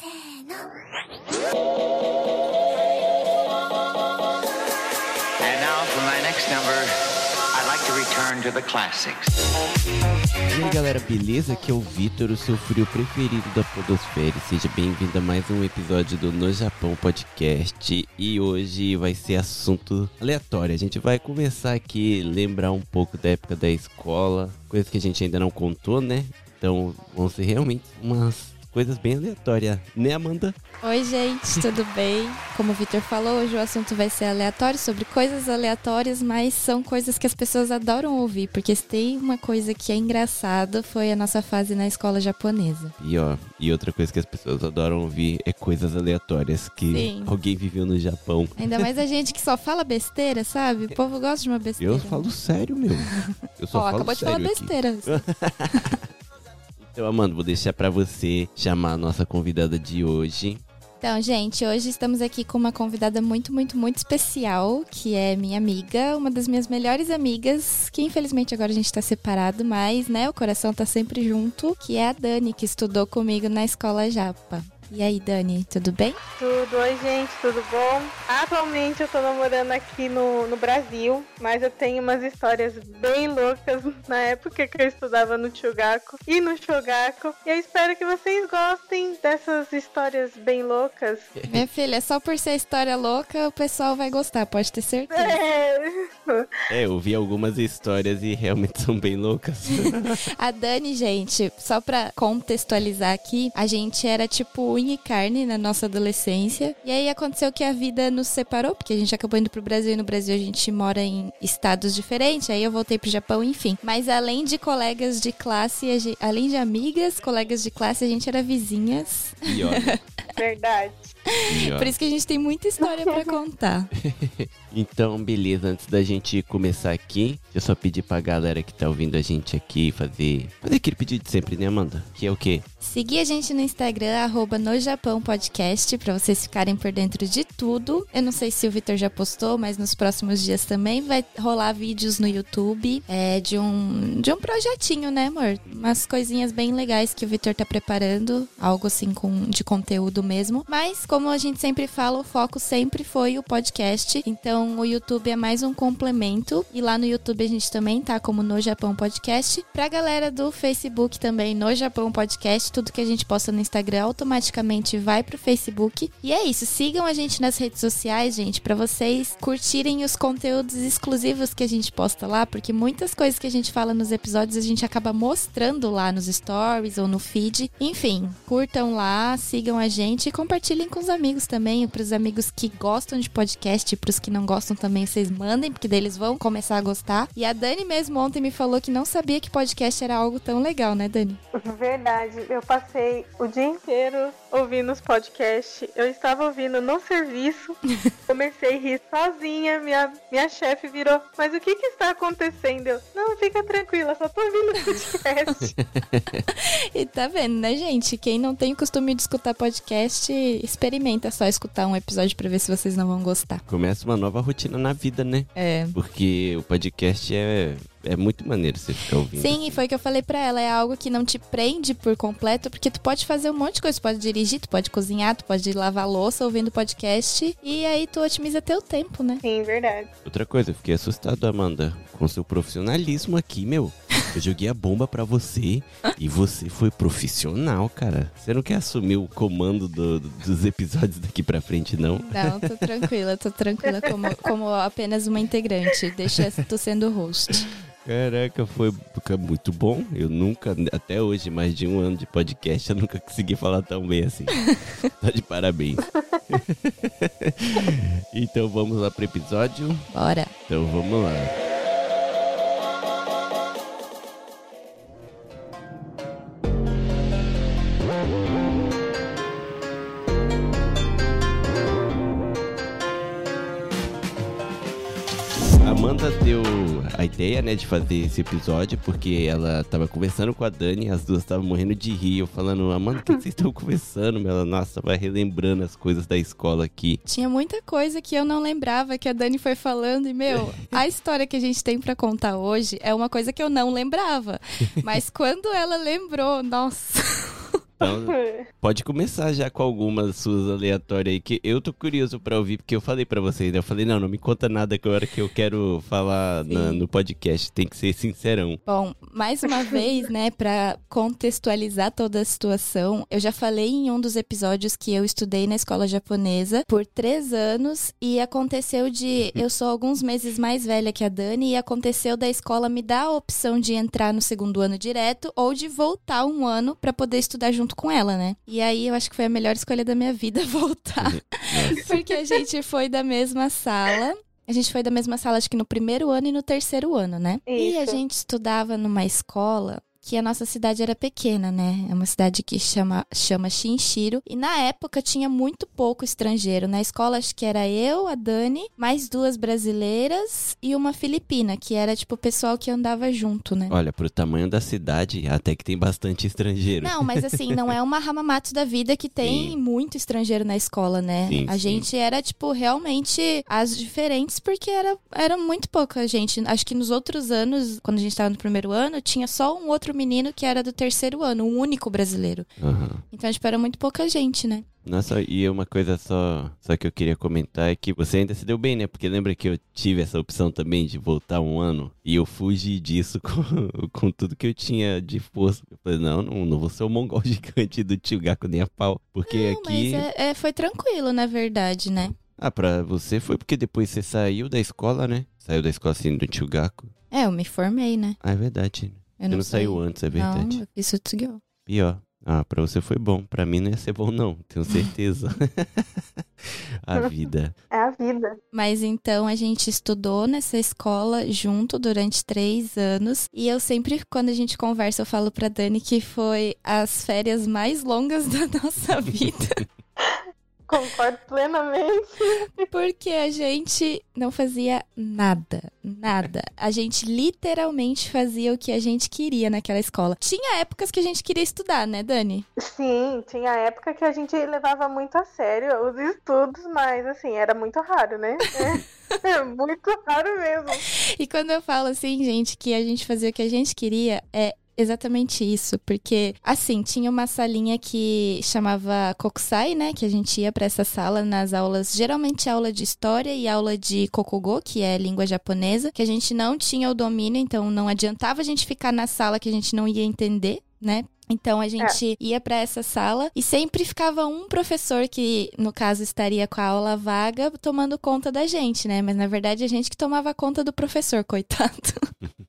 And now for my next number, I'd like to return to the classics. E aí galera, beleza? Aqui é o Vitor, o seu frio preferido da Podosfera. Seja bem-vindo a mais um episódio do No Japão Podcast. E hoje vai ser assunto aleatório. A gente vai conversar aqui, lembrar um pouco da época da escola, coisas que a gente ainda não contou, né? Então vão ser realmente umas coisas bem aleatórias, né, Amanda? Oi, gente, tudo bem? Como o Vitor falou, hoje o assunto vai ser aleatório sobre coisas aleatórias, mas são coisas que as pessoas adoram ouvir, porque se tem uma coisa que é engraçada foi a nossa fase na escola japonesa. E ó, e outra coisa que as pessoas adoram ouvir é coisas aleatórias que Sim. alguém viveu no Japão. Ainda mais a gente que só fala besteira, sabe? O povo gosta de uma besteira. Eu falo sério, meu. Eu só Ó, falo acabou de falar aqui. besteira. Então, Amanda, vou deixar pra você chamar a nossa convidada de hoje. Então, gente, hoje estamos aqui com uma convidada muito, muito, muito especial, que é minha amiga, uma das minhas melhores amigas, que infelizmente agora a gente tá separado, mas, né, o coração tá sempre junto, que é a Dani, que estudou comigo na escola Japa. E aí, Dani, tudo bem? Tudo, oi gente, tudo bom? Atualmente eu tô namorando aqui no, no Brasil, mas eu tenho umas histórias bem loucas na época que eu estudava no Chugaku e no Shogaku. E eu espero que vocês gostem dessas histórias bem loucas. Minha filha, só por ser história louca, o pessoal vai gostar, pode ter certeza. É, É, eu vi algumas histórias e realmente são bem loucas. A Dani, gente, só pra contextualizar aqui, a gente era tipo unha e carne na nossa adolescência. E aí aconteceu que a vida nos separou, porque a gente acabou indo pro Brasil e no Brasil a gente mora em estados diferentes. Aí eu voltei pro Japão, enfim. Mas além de colegas de classe, a gen- além de amigas, colegas de classe, a gente era vizinhas. E olha, verdade. Por isso que a gente tem muita história pra contar. Então, beleza, antes da gente começar aqui, eu só pedir pra galera que tá ouvindo a gente aqui fazer. Fazer aquele pedido de sempre, né, Amanda? Que é o quê? Seguir a gente no Instagram, arroba no Japão Podcast, pra vocês ficarem por dentro de tudo. Eu não sei se o Vitor já postou, mas nos próximos dias também vai rolar vídeos no YouTube é, de, um, de um projetinho, né, amor? Umas coisinhas bem legais que o Vitor tá preparando, algo assim com, de conteúdo mesmo. Mas, como a gente sempre fala, o foco sempre foi o podcast. Então, o YouTube é mais um complemento. E lá no YouTube a gente também tá como No Japão Podcast. Pra galera do Facebook também, No Japão Podcast, tudo que a gente posta no Instagram automaticamente vai pro Facebook. E é isso, sigam a gente nas redes sociais, gente, pra vocês curtirem os conteúdos exclusivos que a gente posta lá, porque muitas coisas que a gente fala nos episódios a gente acaba mostrando lá nos stories ou no feed. Enfim, curtam lá, sigam a gente e compartilhem com os amigos também, pros amigos que gostam de podcast, pros que não gostam também, vocês mandem, porque daí eles vão começar a gostar. E a Dani mesmo ontem me falou que não sabia que podcast era algo tão legal, né, Dani? Verdade, eu passei o dia inteiro ouvindo os podcasts. Eu estava ouvindo no serviço, comecei a rir sozinha. Minha, minha chefe virou: Mas o que, que está acontecendo? Eu, Não, fica tranquila, só tô ouvindo podcast. E tá vendo, né, gente? Quem não tem o costume de escutar podcast, experimenta só escutar um episódio pra ver se vocês não vão gostar. Começa uma nova rotina na vida, né? É. Porque o podcast é, é muito maneiro você ficar ouvindo. Sim, e foi o que eu falei pra ela, é algo que não te prende por completo, porque tu pode fazer um monte de coisa, tu pode dirigir, tu pode cozinhar, tu pode lavar louça ouvindo podcast, e aí tu otimiza teu tempo, né? Sim, verdade. Outra coisa, eu fiquei assustado, Amanda, com seu profissionalismo aqui, meu. Eu joguei a bomba pra você e você foi profissional, cara. Você não quer assumir o comando do- dos episódios daqui pra frente, não? Não, tô tranquila, tô tranquila como, como apenas uma integrante, deixa tu sendo host. Caraca, foi muito bom. Eu nunca, até hoje, mais de um ano de podcast, eu nunca consegui falar tão bem assim. Tá de parabéns. então vamos lá pro episódio. Bora. Então vamos lá. A Amanda deu a ideia, né, de fazer esse episódio porque ela tava conversando com a Dani, as duas estavam morrendo de rir, eu falando, Amanda, o que vocês estão conversando? Ela, nossa, vai relembrando as coisas da escola aqui. Tinha muita coisa que eu não lembrava que a Dani foi falando e, meu, a história que a gente tem pra contar hoje é uma coisa que eu não lembrava. Mas quando ela lembrou, nossa. Então, pode começar já com algumas suas aleatórias aí, que eu tô curioso pra ouvir, porque eu falei pra vocês, né? Eu falei, não, não me conta nada agora que eu quero falar na- no podcast, tem que ser sincerão. Bom, mais uma vez, né, pra contextualizar toda a situação, eu já falei em um dos episódios que eu estudei na escola japonesa por três anos e aconteceu de. Eu sou alguns meses mais velha que a Dani e aconteceu da escola me dar a opção de entrar no segundo ano direto ou de voltar um ano pra poder estudar junto com ela, né? E aí eu acho que foi a melhor escolha da minha vida voltar. Nossa. Porque a gente foi da mesma sala. A gente foi da mesma sala, acho que no primeiro ano e no terceiro ano, né? E a Isso. gente estudava numa escola que a nossa cidade era pequena, né? É uma cidade que chama, chama Shinshiro. E na época tinha muito pouco estrangeiro. Na escola, acho que era eu, a Dani, mais duas brasileiras e uma filipina, que era tipo o pessoal que andava junto, né? Olha, pro tamanho da cidade, até que tem bastante estrangeiro. Não, mas assim, não é uma Hamamatsu da vida que tem Sim. muito estrangeiro na escola, né? Sim, a sim. gente era, tipo, realmente as diferentes, porque era, era muito pouca gente. Acho que nos outros anos, quando a gente tava no primeiro ano, tinha só um outro menino que era do terceiro ano, um único brasileiro. Aham. Então, tipo, era muito pouca gente, né? Nossa, e uma coisa só, só que eu queria comentar é que você ainda se deu bem, né? Porque lembra que eu tive essa opção também de voltar um ano e eu fugi disso com, com tudo que eu tinha de força. Eu falei, não, não, não vou ser o mongol gigante do tio Gaku nem a pau. Porque Não, aqui. mas é- é, foi tranquilo, na verdade, né? Ah, pra você foi porque depois você saiu da escola, né? Saiu da escola assim do tio Gaku. É, eu me formei, né? Ah, é verdade. Eu não, não saiu antes, é verdade. Não, eu fiz Sutsugyo. Pior. Ah, pra você foi bom. Pra mim não ia ser bom, não. Tenho certeza. a vida. É a vida. Mas então a gente estudou nessa escola junto durante três anos. E eu sempre, quando a gente conversa, eu falo pra Dani que foi as férias mais longas da nossa vida. Concordo plenamente. Porque a gente não fazia nada. Nada. A gente literalmente fazia o que a gente queria naquela escola. Tinha épocas que a gente queria estudar, né, Dani? Sim, tinha época que a gente levava muito a sério os estudos, mas assim, era muito raro, né? É, é muito raro mesmo. E quando eu falo assim, gente, que a gente fazia o que a gente queria, é exatamente isso, porque assim, tinha uma salinha que chamava Kokusai, né, que a gente ia pra essa sala nas aulas, geralmente aula de história e aula de kokugo, que é língua japonesa, que a gente não tinha o domínio, então não adiantava a gente ficar na sala que a gente não ia entender, né? Então a gente ia pra essa sala e sempre ficava um professor que, no caso, estaria com a aula vaga tomando conta da gente, né? Mas na verdade a gente que tomava conta do professor, coitado.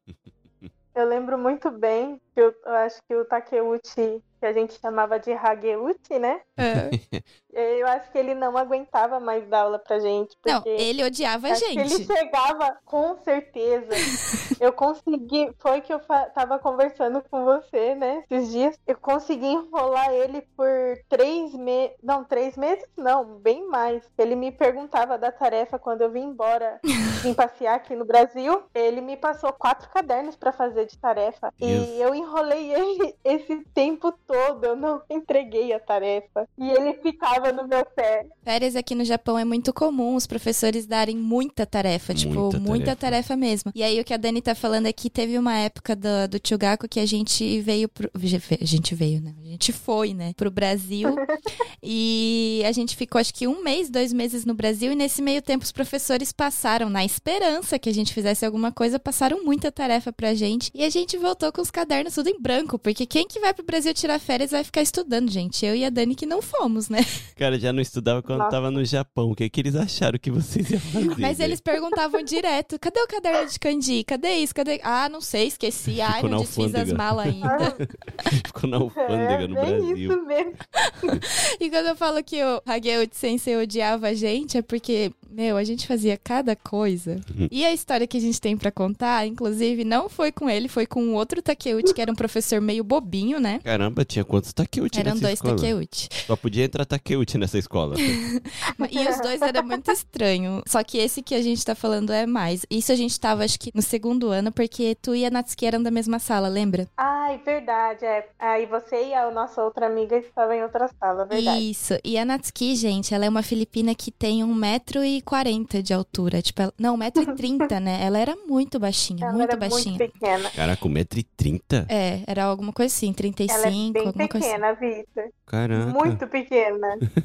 Eu lembro muito bem que eu, eu acho que o Takeuchi, que a gente chamava de Hageuchi, né? Eu acho que ele não aguentava mais dar aula pra gente. Não, ele odiava a que ele gente. chegava, com certeza. eu consegui. Foi que eu tava conversando com você, né? Esses dias. Eu consegui enrolar ele por três meses. Não, três meses não, bem mais. Ele me perguntava da tarefa quando eu vim embora, vim passear aqui no Brasil. Ele me passou quatro cadernos pra fazer de tarefa. Deus. E eu enrolei ele esse tempo todo. Eu não entreguei a tarefa. E ele ficava no meu pé. Férias aqui no Japão é muito comum os professores darem muita tarefa, tipo, Muita muita tarefa. tarefa mesmo. E aí o que a Dani tá falando é que teve uma época do, do Chugaku que a gente veio pro. A gente veio, né? A gente foi, né? Pro Brasil. e a gente ficou acho que um mês, dois meses no Brasil, e nesse meio tempo os professores passaram, na esperança que a gente fizesse alguma coisa, passaram muita tarefa pra gente. E a gente voltou com os cadernos tudo em branco, porque quem que vai pro Brasil tirar férias vai ficar estudando, gente. Eu e a Dani que não fomos, né? Cara, já não estudava quando Nossa. tava no Japão. O que, que eles acharam que vocês iam fazer? Mas eles perguntavam direto: cadê o caderno de Candi? Cadê isso? Cadê? Ah, não sei, esqueci. Ai, Ficou não desfiz as malas ainda. Ficou na alfândega é no Brasil. isso mesmo. e quando eu falo que o Hageuchi Sensei odiava a gente, é porque, meu, a gente fazia cada coisa. Uhum. E a história que a gente tem pra contar, inclusive, não foi com ele, foi com outro Takeuchi, que era um professor meio bobinho, né? Caramba, tinha quantos Takeuchi Eram nessa dois escola? Takeuchi. Só podia entrar Takeuchi nessa escola. E os dois era muito estranho. Só que esse que a gente tá falando é mais. Isso a gente tava, acho que, no segundo ano, porque tu e a Natsuki eram da mesma sala, lembra? Ai, verdade, é. Aí você e a nossa outra amiga estavam em outra sala, verdade. Isso. E a Natsuki, gente, ela é uma filipina que tem 1,40m 1,40m de altura. Tipo, ela- não, 1,30m, né? Ela era muito baixinha, Ela muito era baixinha. muito pequena. Caraca, 1,30m? É, era alguma coisa assim, 35, Ela é bem alguma coisa assim. pequena, Vitor. Caraca. Muito pequena.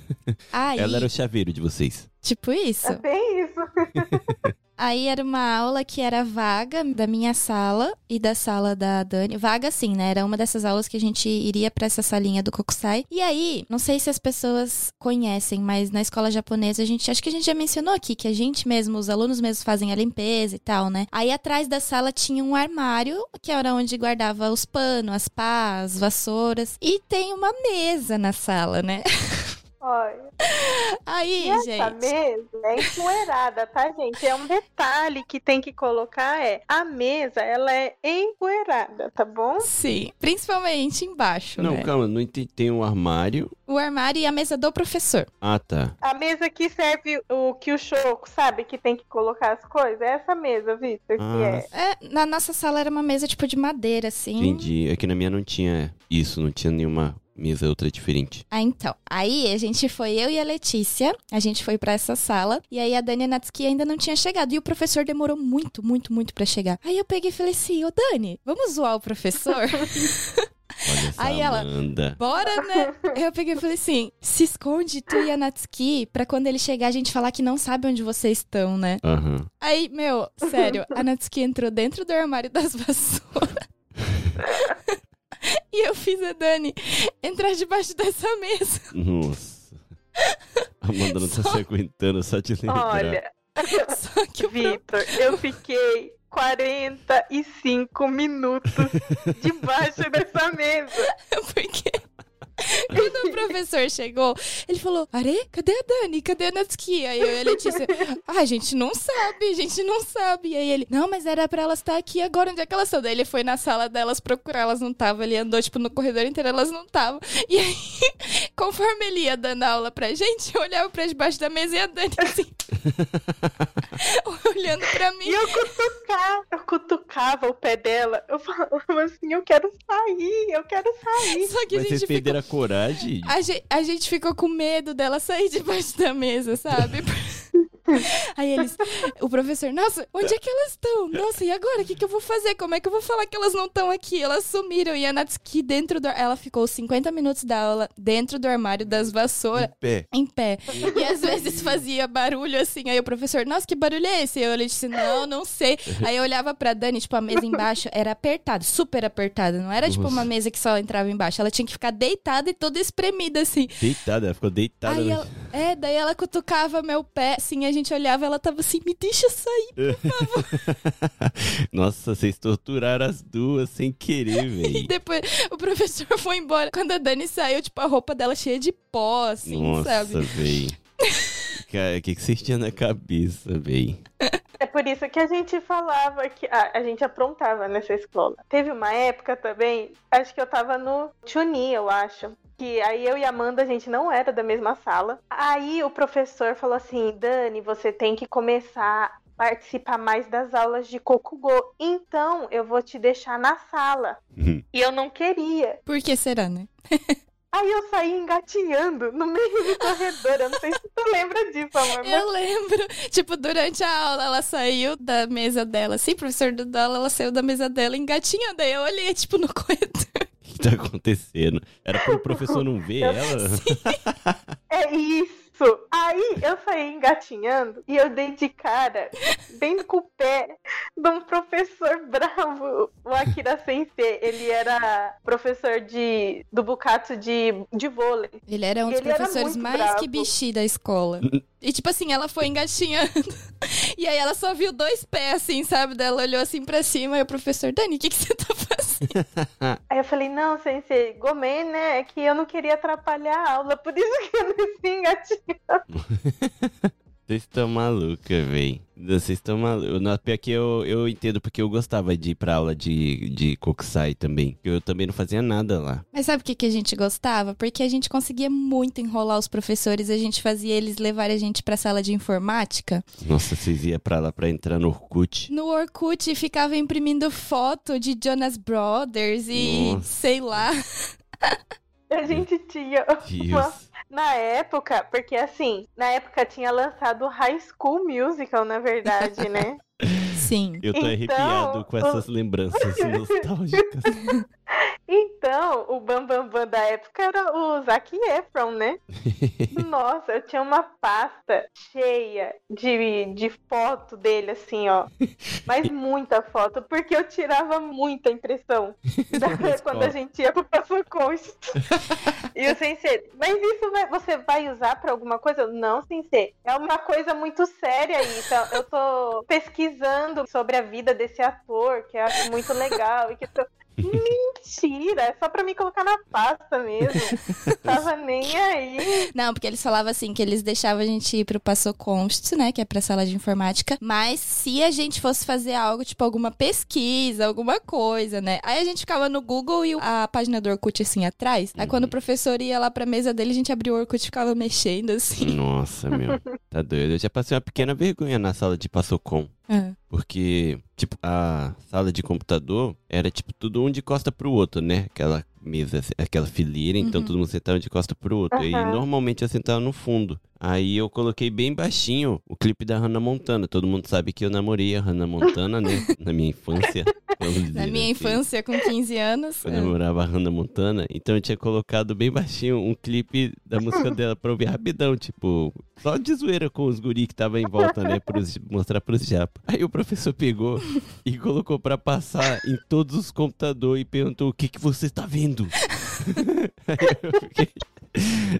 Aí, Ela era o chaveiro de vocês. tipo isso. É bem isso. Aí era uma aula que era vaga da minha sala e da sala da Dani. Vaga sim, né? Era uma dessas aulas que a gente iria pra essa salinha do Kokusai. E aí, não sei se as pessoas conhecem, mas na escola japonesa a gente, acho que a gente já mencionou aqui que a gente mesmo, os alunos mesmos fazem a limpeza e tal, né? Aí atrás da sala tinha um armário, que era onde guardava os panos, as pás, vassouras, e tem uma mesa na sala, né? Olha. Aí, E essa gente, mesa é empoeirada, tá, gente? É um detalhe que tem que colocar é a mesa, ela é empoeirada, tá bom? sim, principalmente embaixo, Não, né? calma, não entendi. Tem um armário. O armário e a mesa do professor. Ah, tá. A mesa que serve o que o choco, sabe? Que tem que colocar as coisas. É essa mesa, Vitor, que Ah, é. É, na nossa sala era uma mesa tipo de madeira, assim. Entendi. É que na minha não tinha isso, não tinha nenhuma mesa outra diferente. Ah, então. Aí a gente foi, eu e a Letícia, a gente foi pra essa sala, e aí a Dani Natsuki ainda não tinha chegado, e o professor demorou muito, muito, muito pra chegar. Aí eu peguei e falei assim, ô Dani, vamos zoar o professor? Olha essa Aí ela- Amanda. Bora, né? Eu peguei e falei assim, se esconde tu e a Natsuki, pra quando ele chegar a gente falar que não sabe onde vocês estão, né? Aham. Aí, meu, sério, a Natsuki entrou dentro do armário das vassouras. e eu fiz a Dani entrar debaixo dessa mesa. Nossa. A Amanda não tá se aguentando só de lembrar. Olha, Só que o pro- Vitor, eu fiquei 45 minutos debaixo dessa mesa. porque quando o professor chegou, ele falou: Are, cadê a Dani? Cadê a Natsuki? Aí eu e a Letícia, ah, a gente não sabe, a gente não sabe. E aí ele, não, mas era pra elas estar aqui agora, onde é que elas estão? Daí ele foi na sala delas procurar, elas não estavam. Ele andou, tipo, no corredor inteiro, elas não estavam. E aí, conforme ele ia dando aula pra gente, eu olhava pra debaixo da mesa e a Dani assim. olhando pra mim. E eu cutucava, eu cutucava o pé dela. Eu falava assim, eu quero sair, eu quero sair. Só que Mas a vocês gente perderam a coragem? A gente, a gente ficou com medo dela sair debaixo da mesa, sabe? Aí eles, o professor, nossa, onde é que elas estão? Nossa, e agora? O que, que eu vou fazer? Como é que eu vou falar que elas não estão aqui? Elas sumiram. E a Natsuki dentro do. Ela ficou 50 minutos da aula dentro do armário das vassouras. Em pé. Em pé. E às vezes fazia barulho assim. Aí o professor, nossa, que barulho é esse? Eu disse, não, não sei. Aí eu olhava pra Dani, tipo, a mesa embaixo era apertada, super apertada. Não era tipo uma mesa que só entrava embaixo. Ela tinha que ficar deitada e toda espremida assim. Deitada, ela ficou deitada. Aí né? ela, é, daí ela cutucava meu pé, assim, a gente olhava, ela tava assim, me deixa sair. Nossa, vocês torturaram as duas sem querer, E velho. depois o professor foi embora. Quando a Dani saiu, tipo, a roupa dela cheia de pó, assim, Nossa, sabe? velho. Cara, o que, que vocês tinham na cabeça, velho? É por isso que a gente falava que a, a gente aprontava nessa escola. Teve uma época também, acho que eu tava no Chuni, eu acho. Que aí eu e a Amanda, a gente não era da mesma sala. Aí o professor falou assim: Dani, você tem que começar a participar mais das aulas de Kokugo. Então eu vou te deixar na sala. E eu não queria. Por que será, né? Aí eu saí engatinhando no meio do corredor. Eu não sei se tu lembra disso, amor. mas Eu lembro, tipo, durante a aula, ela saiu da mesa dela, assim, professor do aula, ela saiu da mesa dela engatinhando. Aí eu olhei, tipo, no corredor. Tá acontecendo? Era pro professor não ver ela? É isso! Aí eu saí engatinhando e eu dei de cara bem com o pé de um professor bravo, o Akira Sensei. Ele era professor de, do Bukatsu de, de vôlei. Ele era um dos Ele professores mais bravo. que bichi da escola. E tipo assim, ela foi engatinhando. E aí ela só viu dois pés, assim, sabe? Daí ela olhou assim pra cima e o professor, Dani, o que, que você tá fazendo? Aí eu falei, não, Sensei, gomei, né? É que eu não queria atrapalhar a aula, por isso que eu desci engatinhando. Vocês estão malucas, véi. Vocês estão malucos. Pior que eu, eu entendo porque eu gostava de ir pra aula de, de Kokusai também. Porque eu também não fazia nada lá. Mas sabe o que, que a gente gostava? Porque a gente conseguia muito enrolar os professores, a gente fazia eles levarem a gente pra sala de informática. Nossa, vocês iam pra lá pra entrar no Orkut. No Orkut ficava imprimindo foto de Jonas Brothers e Nossa. sei lá. A gente tinha uma Deus. Na época, porque assim, na época tinha lançado High School Musical, na verdade, né? Sim. Eu tô Então, arrepiado com essas lembranças nostálgicas. Então, o Bambambam Bam Bam da época era o Zac Efron, né? Nossa, eu tinha uma pasta cheia de, de foto dele, assim, ó. Mas muita foto, porque eu tirava muita impressão da- quando a gente ia pro Passo Consto. E o sensei, mas isso vai- você vai usar pra alguma coisa? Não, sensei. É uma coisa muito séria aí. Então, eu tô pesquisando sobre a vida desse ator, que eu acho muito legal. E que eu tô... Mentira, é só pra me colocar na pasta mesmo. Tava nem aí. Não, porque eles falavam assim que eles deixavam a gente ir pro Passo Const, né? Que é pra sala de informática. Mas se a gente fosse fazer algo, tipo alguma pesquisa, alguma coisa, né? Aí a gente ficava no Google e a página do Orkut assim atrás. Aí quando o professor ia lá pra mesa dele, a gente abria o Orkut e ficava mexendo assim. Nossa, meu. Tá doido. Eu já passei uma pequena vergonha na sala de Passocom. Ah. Porque, tipo, a sala de computador era, tipo, tudo um de costa pro outro, né? Aquela mesa, aquela fileira, então Uhum. todo mundo sentava de costa pro outro. E Aham. normalmente eu sentava no fundo. Aí eu coloquei bem baixinho o clipe da Hannah Montana. Todo mundo sabe que eu namorei a Hannah Montana, né? Na minha infância. Na minha assim. infância, com 15 anos. Eu ah. namorava a Hannah Montana, então eu tinha colocado bem baixinho um clipe da música dela pra ouvir rapidão, tipo, só de zoeira com os guri que tava em volta, né, pros, mostrar pros japa. Aí o professor pegou e colocou pra passar em todos os computadores e perguntou: o que que você está vendo? Eu fiquei,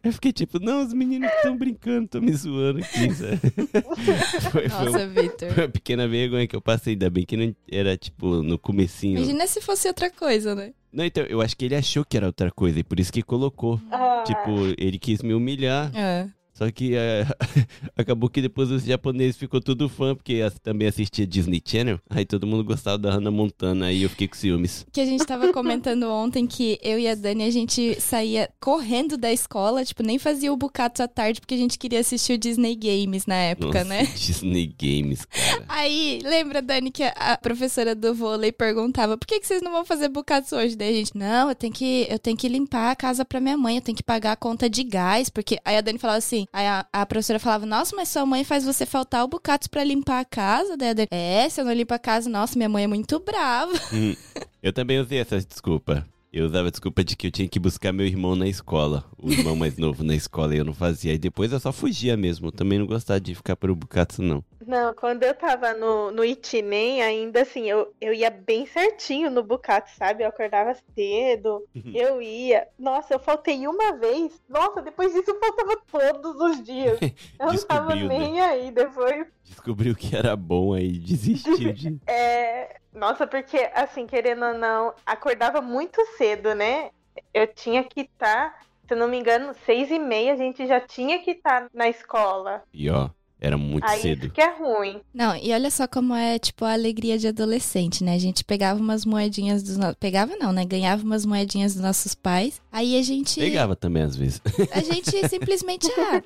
eu fiquei tipo, não, os meninos estão brincando, estão me zoando aqui, sabe? Foi, foi Nossa, Victor. uma pequena vergonha que eu passei, ainda bem que não era, tipo, no comecinho. Imagina se fosse outra coisa, né? Não, então, eu acho que ele achou que era outra coisa e por isso que colocou. Ah, Tipo, ele quis me humilhar, Ah. Só que é, acabou que depois os japoneses ficou tudo fã, porque também assistia Disney Channel, aí todo mundo gostava da Hannah Montana, aí eu fiquei com ciúmes. Que a gente tava comentando ontem que eu e a Dani, a gente saía correndo da escola, tipo, nem fazia o bucato à tarde, porque a gente queria assistir o Disney Games na época, Nossa, né? Disney Games, cara. Aí, lembra, Dani, que a a professora do vôlei perguntava por que, que vocês não vão fazer bucatos hoje? Daí a gente, não, eu tenho, que, eu tenho que limpar a casa pra minha mãe, eu tenho que pagar a conta de gás, porque... Aí a Dani falava assim, aí a, a professora falava, nossa, mas sua mãe faz você faltar o bucatos pra limpar a casa? Daí a Dani, é, se eu não limpo a casa, nossa, minha mãe é muito brava. Hum, eu também usei essa desculpa. Eu usava a desculpa de que eu tinha que buscar meu irmão na escola. O irmão mais novo na escola e eu não fazia. E depois eu só fugia mesmo. Eu também não gostava de ficar pro Bukatsu, não. Não, quando eu tava no, no Itinem, ainda assim, eu, eu ia bem certinho no Bucato, sabe? Eu acordava cedo, eu ia. Nossa, eu faltei uma vez. Nossa, depois disso eu faltava todos os dias. Eu não tava né? nem aí. Depois, Descobriu que era bom aí, desistiu de. é... Nossa, porque, assim, querendo ou não, acordava muito cedo, né? Eu tinha que estar, se eu não me engano, seis e meia a gente já tinha que estar na escola. E ó, era muito Aí cedo. que é ruim. Não, e olha só como é, tipo, a alegria de adolescente, né? A gente pegava umas moedinhas dos nossos... Pegava não, né? Ganhava umas moedinhas dos nossos pais. Aí a gente... Pegava também às vezes. A gente simplesmente, ah,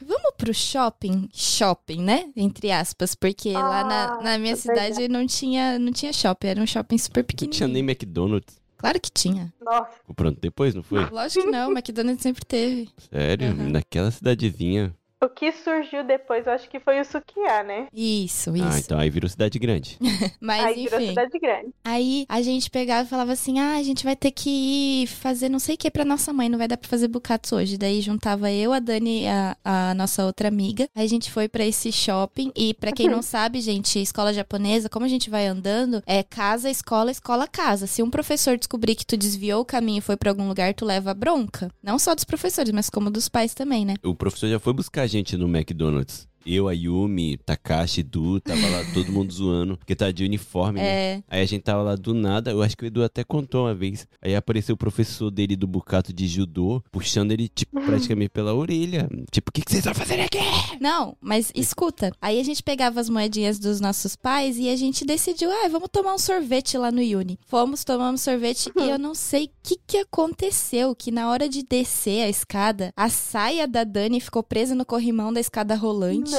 vamos pro shopping? Shopping, né? Entre aspas, porque lá na, Ah, na minha é cidade não tinha, não tinha shopping, era um shopping super Não tinha pequenininho. nem McDonald's. Claro que tinha. Nossa. Ficou pronto depois, não foi? Lógico que não, McDonald's sempre teve. Sério? Uhum. Naquela cidadezinha. O que surgiu depois, eu acho que foi o Sukiá, né? Isso, isso. Ah, então aí virou cidade grande. Mas Aí virou enfim. cidade grande. Aí a gente pegava e falava assim: ah, a gente vai ter que ir fazer não sei o que pra nossa mãe, não vai dar pra fazer bucatos hoje. Daí juntava eu, a Dani e a, a nossa outra amiga. Aí a gente foi pra esse shopping. E pra quem não sabe, gente, escola japonesa, como a gente vai andando, é casa, escola, escola, casa. Se um professor descobrir que tu desviou o caminho e foi pra algum lugar, tu leva bronca. Não só dos professores, mas como dos pais também, né? O professor já foi buscar gente no McDonald's. Eu, a Yumi, Takashi, Edu, tava lá todo mundo zoando, porque tá de uniforme, né? É. Aí a gente tava lá do nada, eu acho que o Edu até contou uma vez. Aí apareceu o professor dele do Bucato de judô, puxando ele, tipo, praticamente pela orelha. Tipo, o que, que vocês estão fazendo aqui? Não, mas escuta. Aí a gente pegava as moedinhas dos nossos pais e a gente decidiu, ah, vamos tomar um sorvete lá no Uni. Fomos, tomamos sorvete e eu não sei o que, que aconteceu, que na hora de descer a escada, a saia da Dani ficou presa no corrimão da escada rolante. Não.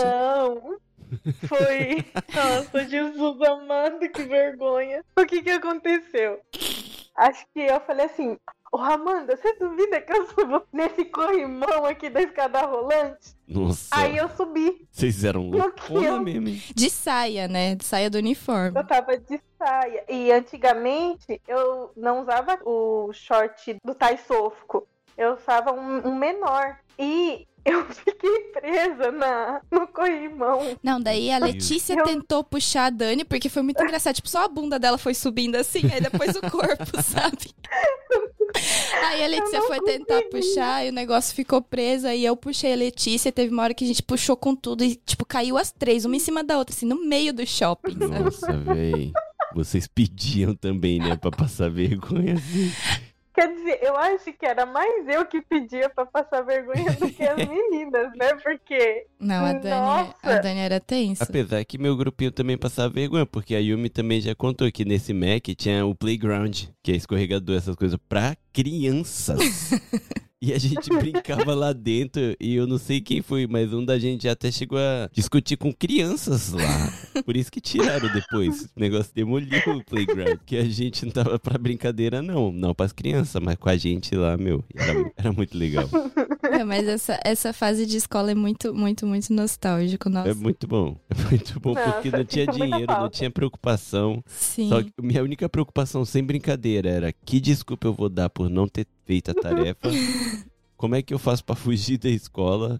Foi. Nossa, Jesus amado, que vergonha. O que que aconteceu? Acho que eu falei assim: Ô, Amanda, você duvida que eu subo nesse corrimão aqui da escada rolante? Nossa. Aí eu subi. Vocês fizeram eu- mesmo, hein? De saia, né? De saia do uniforme. Eu tava de saia. E antigamente eu não usava o short do Taisofco. Eu usava um, um menor. E eu fiquei presa na, no corrimão. Não, daí a. Letícia Eu- tentou puxar a Dani, porque foi muito engraçado. Tipo, só a bunda dela foi subindo assim, aí depois o corpo, sabe? Aí a Letícia foi tentar consegui. puxar e o negócio ficou preso. Aí eu puxei a Letícia. Teve uma hora que a gente puxou com tudo e, tipo, caiu as três, uma em cima da outra, assim, no meio do shopping. sabe? Nossa, véi. Vocês pediam também, né? Pra passar vergonha assim. Quer dizer, eu acho que era mais eu que pedia pra passar vergonha do que as meninas, né? Porque. Não, a Dani, Nossa. a Dani era tensa. Apesar que meu grupinho também passava vergonha, porque a Yumi também já contou que nesse Mac tinha o playground, que é escorregador, essas coisas, pra crianças. E a gente brincava lá dentro, e eu não sei quem foi, mas um da gente até chegou a discutir com crianças lá. Por isso que tiraram depois. O negócio demoliu o playground. Que a gente não tava pra brincadeira, não. Não pras crianças, mas com a gente lá, meu. Era, era muito legal. É, mas essa, essa fase de escola é muito, muito, muito nostálgico. Nossa, É muito bom. É muito bom Nossa, porque não tinha sinto muita dinheiro, não tinha preocupação. sim. Só que minha única preocupação, sem brincadeira, era que desculpa eu vou dar por não ter feito a tarefa. Como é que eu faço pra fugir da escola?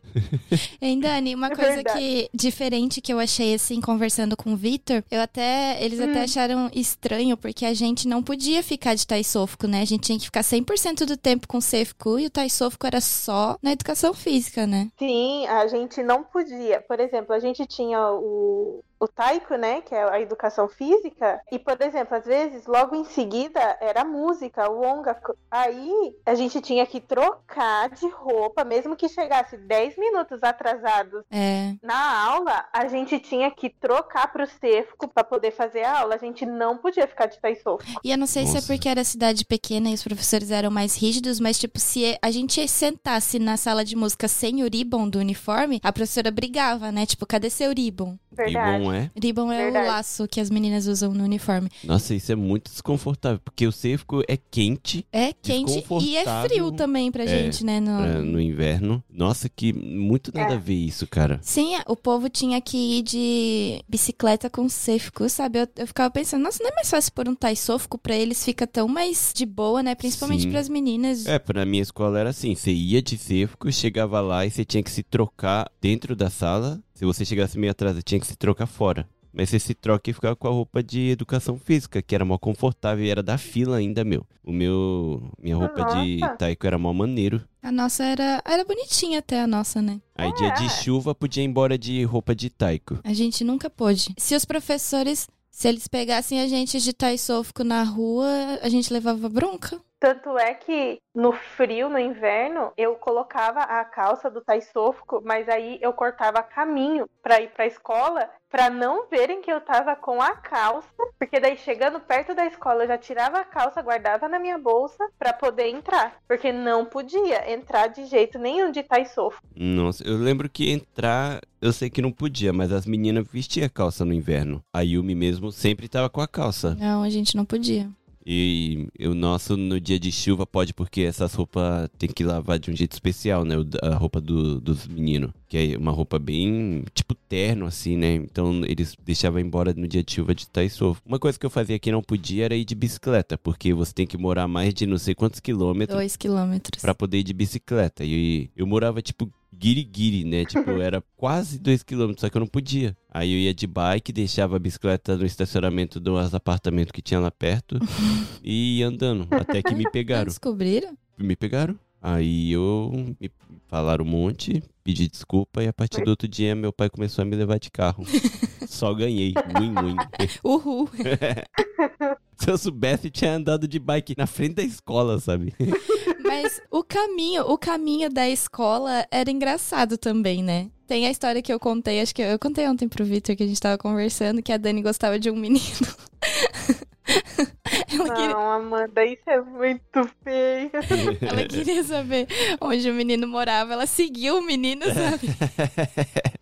Hein, Dani, uma É coisa verdade. que diferente que eu achei assim conversando com o Vitor, eu até eles até Hum. acharam estranho porque a gente não podia ficar de taisôfico, né? A gente tinha que ficar 100% do tempo com Sefcu e o taisôfico era só na educação física, né? Sim, a gente não podia. Por exemplo, a gente tinha o, o taiko, né, que é a educação física, e, por exemplo, às vezes, logo em seguida, era a música, o onga. Aí, a gente tinha que trocar de roupa, mesmo que chegasse 10 minutos atrasados É. na aula, a gente tinha que trocar pro Cefco para poder fazer a aula. A gente não podia ficar de taisofo. E eu não sei se é Nossa. porque era cidade pequena e os professores eram mais rígidos, mas tipo, se a gente sentasse na sala de música sem o ribbon do uniforme, a professora brigava, né? Tipo, cadê seu ribbon? Verdade. E bom é. Ribbon é Verdade. o laço que as meninas usam no uniforme. Nossa, isso é muito desconfortável, porque o cerco é quente É quente e é frio também pra É, gente, né? No... pra- no inverno. Nossa, que muito nada É. a ver isso, cara. Sim, o povo tinha que ir de bicicleta com sefco, sabe? Eu, eu ficava pensando, nossa, não é mais fácil pôr um taisôfico pra eles, fica tão mais de boa, né? Principalmente Sim. pras meninas. É, pra minha escola era assim, você ia de cerco, chegava lá e você tinha que se trocar dentro da sala. Se você chegasse meio atrás, você tinha que se trocar fora. Mas você se troca e ficava com a roupa de educação física, que era mó confortável e era da fila ainda, meu. O meu. Minha roupa de Nossa. taiko era mó maneiro. A nossa era, era bonitinha até a nossa, né? Aí dia de É. chuva podia ir embora de roupa de taiko. A gente nunca pôde. Se os professores, se eles pegassem a gente de taisôfico na rua, a gente levava bronca. Tanto é que no frio, no inverno, eu colocava a calça do taisôfico, mas aí eu cortava caminho pra ir pra escola, pra não verem que eu tava com a calça, porque daí chegando perto da escola eu já tirava a calça, guardava na minha bolsa pra poder entrar, porque não podia entrar de jeito nenhum de taisôfico. Nossa, eu lembro que entrar, eu sei que não podia, mas as meninas vestiam calça no inverno. A Yumi mesmo sempre tava com a calça. Não, a gente não podia. E o nosso no dia de chuva pode porque essas roupas tem que lavar de um jeito especial, né? A roupa do- dos meninos. Que é uma roupa bem tipo terno, assim, né? Então eles deixavam embora no dia de chuva de taisofo. Uma coisa que eu fazia que não podia era ir de bicicleta, porque você tem que morar mais de não sei quantos quilômetros Dois quilômetros. pra poder ir de bicicleta. E eu morava tipo guiri-guiri, né? Tipo, era quase dois quilômetros, só que eu não podia. Aí eu ia de bike, deixava a bicicleta no estacionamento dos apartamentos que tinha lá perto e ia andando, até que me pegaram. descobriram? Me pegaram. Aí eu me falaram um monte, pedi desculpa e a partir do outro dia meu pai começou a me levar de carro. Só ganhei, win win. Uhul. Se eu soubesse, tinha andado de bike na frente da escola, sabe? Mas o caminho, o caminho da escola era engraçado também, né? Tem a história que eu contei, acho que eu, eu contei ontem pro Vitor que a gente tava conversando, que a Dani gostava de um menino. ela, queria, Não, Amanda, isso é muito feio. ela queria saber onde o menino morava. Ela seguiu o menino, sabe?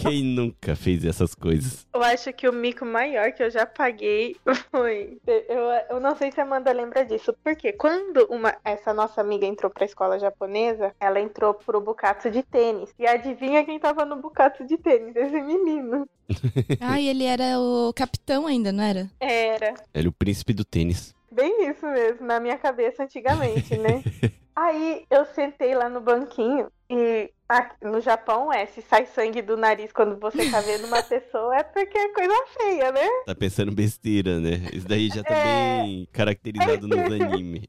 Quem nunca fez essas coisas? Eu acho que o mico maior que eu já paguei foi. Eu, eu não sei se a Amanda lembra disso. Porque quando uma, essa nossa amiga entrou pra escola japonesa, ela entrou pro bucato de tênis. E adivinha quem tava no bucato de tênis? Esse menino. Ah, e ele era o capitão ainda, não era? Era. Ele é o príncipe do tênis. Bem isso mesmo, na minha cabeça antigamente, né? Aí eu sentei lá no banquinho e aqui no Japão é, se sai sangue do nariz quando você tá vendo uma pessoa, é porque é coisa feia, né? Tá pensando besteira, né? Isso daí já tá É. bem caracterizado nos animes.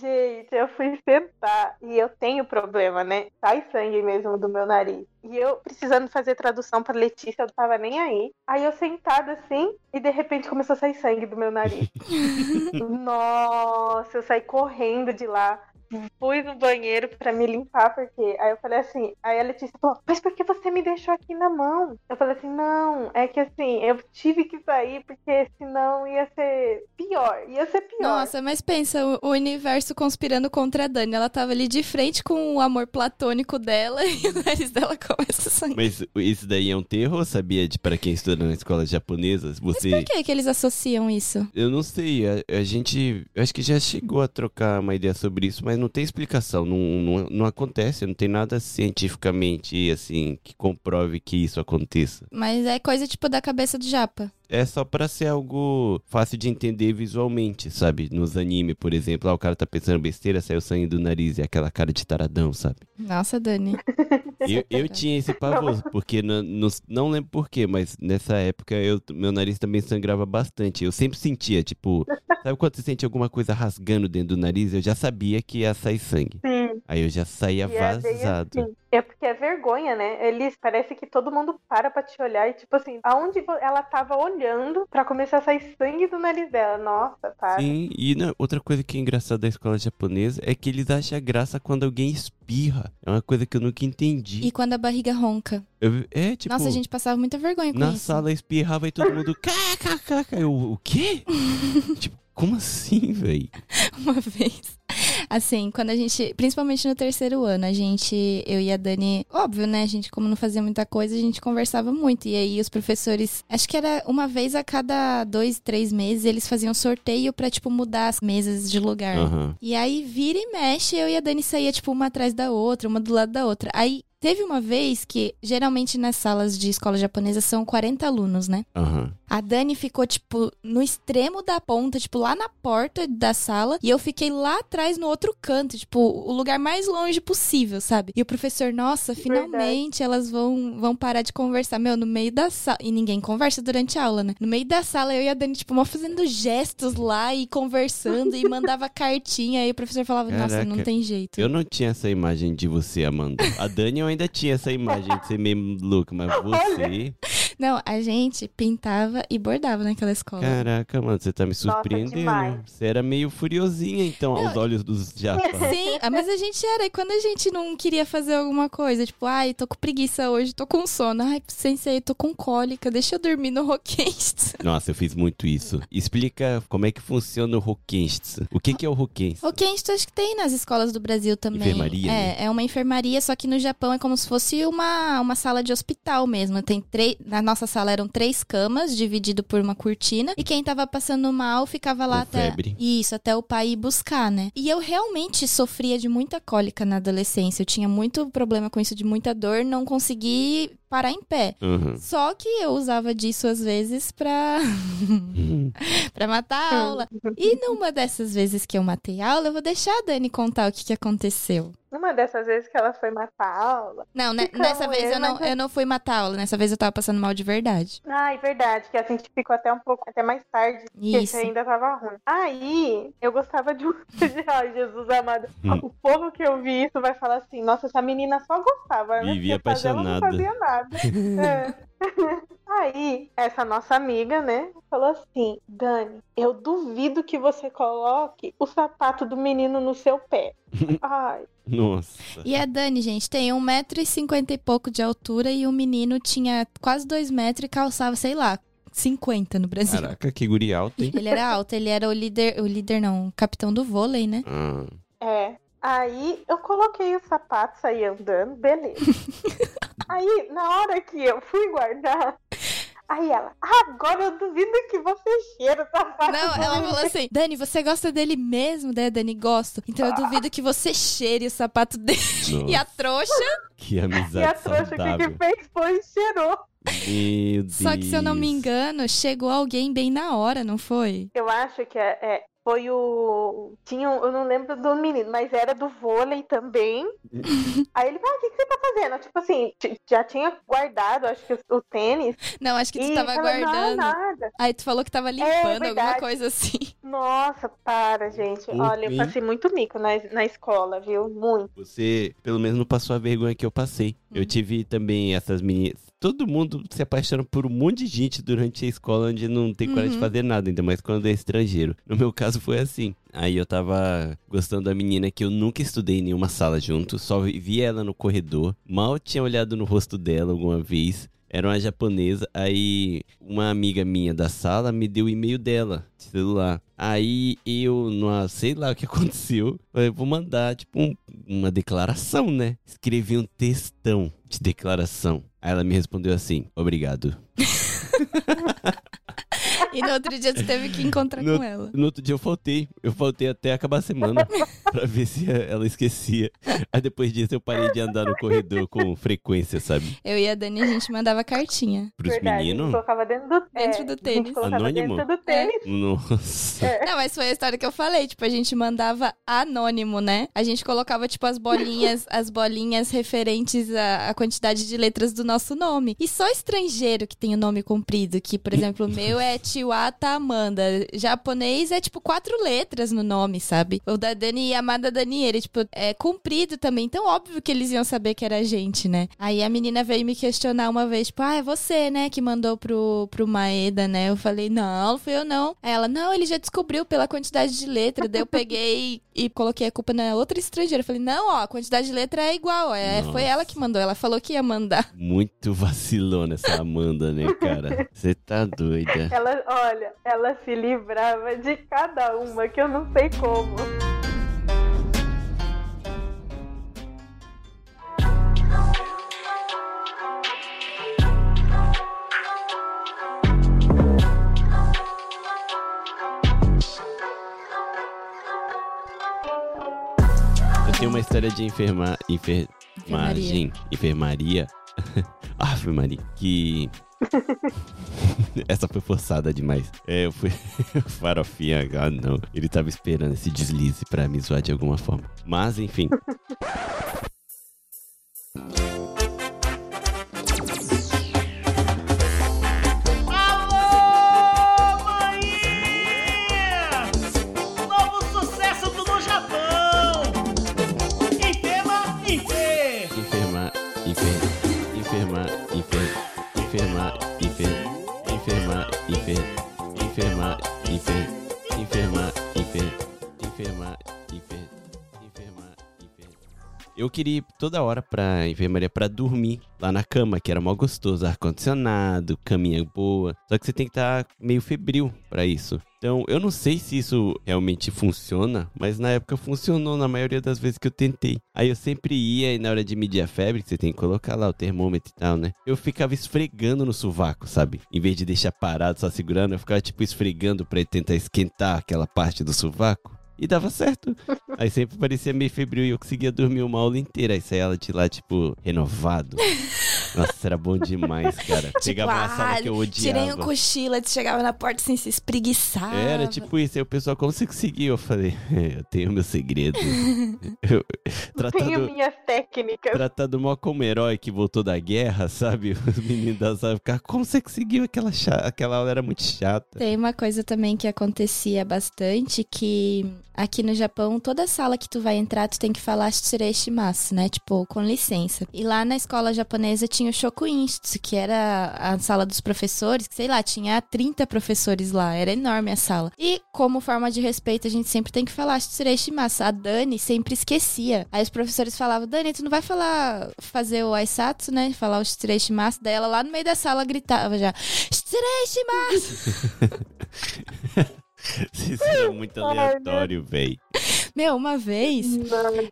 Gente, eu fui sentar e eu tenho problema, né? Sai sangue mesmo do meu nariz. E eu precisando fazer tradução pra Letícia, eu tava nem aí. Aí eu sentada assim e de repente começou a sair sangue do meu nariz. Nossa, eu saí correndo de lá. Fui no banheiro pra me limpar, porque. Aí eu falei assim. Aí a Letícia falou: Mas por que você me deixou aqui na mão? Eu falei assim: Não, é que assim, eu tive que sair, porque senão ia ser pior. Ia ser pior. Nossa, mas pensa, o, universo conspirando contra a Dani. Ela tava ali de frente com o amor platônico dela e o nariz dela começa a sangrar. Mas isso daí é um terror, sabia? De para quem estuda na escola japonesa, você. Por que, que eles associam isso? Eu não sei, a, a gente. Eu acho que já chegou a trocar uma ideia sobre isso, mas não tem explicação. Não, não, não acontece, não tem nada cientificamente assim que comprove que isso aconteça. Mas é coisa tipo da cabeça do Japa. É só pra ser algo fácil de entender visualmente, sabe? Nos anime, por exemplo, lá o cara tá pensando besteira, sai o sangue do nariz e aquela cara de taradão, sabe? Nossa, Dani. Eu, eu tinha esse pavor, porque no- no- não lembro porquê, mas nessa época eu, meu nariz também sangrava bastante. Eu sempre sentia, tipo, sabe quando você sente alguma coisa rasgando dentro do nariz? Eu já sabia que ia sair sangue. Sim. Aí eu já saía E é vazado. assim. É porque é vergonha, né? Eles parece que todo mundo para pra te olhar e tipo assim, aonde ela tava olhando pra começar a sair sangue do nariz dela. Nossa, para. Sim, e né, outra coisa que é engraçada da escola japonesa é que eles acham graça quando alguém espirra. É uma coisa que eu nunca entendi. E quando a barriga ronca. Eu- é, tipo, Nossa, a gente passava muita vergonha com na isso. sala espirrava e todo mundo. "Kkkk". Eu, o quê? tipo, como assim, véi? uma vez. Assim, quando a gente, principalmente no terceiro ano, a gente, eu e a Dani, óbvio, né? A gente, como não fazia muita coisa, a gente conversava muito. E aí os professores, acho que era uma vez a cada dois, três meses, eles faziam sorteio pra, tipo, mudar as mesas de lugar. Aham. E aí vira e mexe, eu e a Dani saía, tipo, uma atrás da outra, uma do lado da outra. Aí teve uma vez que, geralmente nas salas de escola japonesa são 40 alunos, né? Aham. A Dani ficou, tipo, no extremo da ponta, tipo, lá na porta da sala. E eu fiquei lá atrás, no outro canto, tipo, o lugar mais longe possível, sabe? E o professor, nossa, finalmente elas vão, vão parar de conversar. Meu, no meio da sala. E ninguém conversa durante a aula, né? No meio da sala, eu e a Dani, tipo, mó fazendo gestos lá e conversando e mandava cartinha. Aí o professor falava, nossa, Caraca, não tem jeito. Eu não tinha essa imagem de você, Amanda. A Dani eu ainda tinha essa imagem de ser meio louca, mas você. Não, a gente pintava e bordava naquela escola. Caraca, mano, você tá me surpreendendo. demais. você era meio furiosinha, então, aos olhos dos japas. Sim, ah, mas a gente era. E quando a gente não queria fazer alguma coisa, tipo, ai, tô com preguiça hoje, tô com sono. Ai, sensei, tô com cólica, deixa eu dormir no Rockens. Nossa, eu fiz muito isso. Explica como é que funciona o Hokenstsu. O que, que é o Hokenstsu? Rockens, acho que tem nas escolas do Brasil também. Enfermaria, É, né? é uma enfermaria, só que no Japão é como se fosse uma, uma sala de hospital mesmo. Tem três. Na nossa sala eram três camas, dividido por uma cortina. E quem tava passando mal ficava lá Com até. febre. Isso, até o pai ir buscar, né? E eu realmente sofria de muita cólica na adolescência. Eu tinha muito problema com isso, de muita dor, não consegui parar em pé. Uhum. Só que eu usava disso às vezes pra, pra matar a aula. E numa dessas vezes que eu matei a aula, eu vou deixar a Dani contar o que, que aconteceu. Numa dessas vezes que ela foi matar a aula. Não, né, Calma, nessa vez eu não, mas- eu não fui matar a aula. Nessa vez eu tava passando mal de verdade. Ai, verdade, que a gente ficou até um pouco, até mais tarde, porque Isso. ainda tava ruim. Aí, eu gostava de um. Ai, Jesus amado. Hum. O povo que eu vi isso vai falar assim: nossa, essa menina só gostava, né? Vivia Porque fazer ela não apaixonada. fazia nada. É. Aí, essa nossa amiga, né, falou assim: Dani, eu duvido que você coloque o sapato do menino no seu pé. Ai, Nossa. E a Dani, gente, tem 1,50m e pouco de altura e o menino tinha quase 2 metros e calçava, sei lá, 50 no Brasil. Caraca, que guri alto, hein? Ele era alto, ele era o líder, o líder não, o capitão do vôlei, né? Ah, é. Aí eu coloquei o sapato, saí andando, beleza. Aí, na hora que eu fui guardar, aí ela, agora eu duvido que você cheira o sapato. Não, ela dele." falou assim: Dani, você gosta dele mesmo? Daí a Dani gosto. Então eu duvido que você cheire o sapato dele. E a trouxa. Que E a amizade trouxa, o que, saudável. que fez foi e cheirou. Meu Deus. Só que se eu não me engano, chegou alguém bem na hora, não foi? Eu acho que é, é, foi o. Tinha um, eu não lembro do menino, mas era do vôlei também. Aí ele, ah, o que, que você tá fazendo? Tipo assim, já tinha guardado, acho que o, o tênis. Não, acho que tu e tava ela, guardando. Não, nada. Aí tu falou que tava limpando, alguma verdade. coisa assim. Nossa, para, gente. Uhum. Olha, eu passei muito mico na, na escola, viu? Muito. Você, pelo menos, não passou a vergonha que eu passei. Eu tive também essas meninas. Todo mundo se apaixona por um monte de gente durante a escola onde não tem coragem de Uhum. fazer nada, ainda mais quando é estrangeiro. No meu caso foi assim. Aí eu tava gostando da menina que eu nunca estudei em nenhuma sala junto, só vi ela no corredor, mal tinha olhado no rosto dela alguma vez. Era uma japonesa, aí uma amiga minha da sala me deu o e-mail dela, de celular. Aí eu, não sei lá o que aconteceu, falei, vou mandar, tipo, um- uma declaração, né? Escrevi um textão de declaração. Aí ela me respondeu assim, obrigado. E no outro dia tu teve que encontrar No- com ela. No outro dia eu faltei. Eu faltei até acabar a semana pra ver se ela esquecia. Aí depois disso eu parei de andar no corredor com frequência, sabe? Eu e a Dani, a gente mandava cartinha. Pros Verdade. A gente meninos. colocava dentro do, Dentro é, do a gente tênis. colocava Anônimo? dentro do tênis. Nossa. Não, mas foi a história que eu falei. Tipo, a gente mandava anônimo, né? A gente colocava, tipo, as bolinhas, as bolinhas referentes à, à quantidade de letras do nosso nome. E só estrangeiro que tem o nome comprido, que, por exemplo, o meu é Chiwata Amanda. Japonês é, tipo, quatro letras no nome, sabe? O da Dani Yamada Daniele, tipo, é comprido também. Então, óbvio que eles iam saber que era a gente, né? Aí a menina veio me questionar uma vez, tipo, ah, é você, né, que mandou pro, pro Maeda, né? Eu falei, não, não fui eu não. Aí ela, não, ele já descobriu pela quantidade de letra. Daí eu peguei e coloquei a culpa na outra estrangeira. Falei, não, ó, a quantidade de letra é igual. É, Nossa. foi ela que mandou. Ela falou que ia mandar. Muito vacilona essa Amanda, né, cara? Você tá doida. Ela, olha, ela se livrava de cada uma, que eu não sei como. Uma história de enferma... enfermagem, enfermaria. Ave Maria, que... Essa foi forçada demais. É, eu fui farofinha, ah não. Ele tava esperando esse deslize pra me zoar de alguma forma. Mas, enfim. Eu queria ir toda hora pra enfermaria pra dormir lá na cama, que era mó gostoso, ar-condicionado, caminha boa. Só que você tem que estar meio febril pra isso. Então, eu não sei se isso realmente funciona, mas na época funcionou na maioria das vezes que eu tentei. Aí eu sempre ia e na hora de medir a febre, que você tem que colocar lá o termômetro e tal, né? Eu ficava esfregando no sovaco, sabe? Em vez de deixar parado só segurando, eu ficava tipo esfregando pra tentar esquentar aquela parte do sovaco. E dava certo. Aí sempre parecia meio febril e eu conseguia dormir uma aula inteira. Aí saía ela de lá, tipo, renovado. Nossa, era bom demais, cara. Pegava uma sala que eu Tipo, Tirei um odiava. cochilo, tu chegava na porta sem se espreguiçar. Era tipo isso, aí o pessoal, como você conseguiu? Eu falei, "É, eu tenho meu segredo. eu, Tenho tratado, minhas técnicas. tratado mó como herói que voltou da guerra, sabe? Os meninos da sala ficavam, como você conseguiu? Aquela, cha- aquela aula era muito chata. Tem uma coisa também que acontecia bastante, que aqui no Japão, toda sala que tu vai entrar, tu tem que falar shimasu, né? Tipo, com licença. E lá na escola japonesa tinha o Shokuinshitsu, que era a sala dos professores, que sei lá, tinha 30 professores lá, era enorme a sala. E como forma de respeito, a gente sempre tem que falar shimasu. A Dani sempre esquecia. Aí os professores falavam, Dani, tu não vai falar, fazer o aisatsu, né? Falar o shimasu. Daí ela lá no meio da sala gritava já, shimasu! Isso era muito aleatório, véi. Meu, uma vez,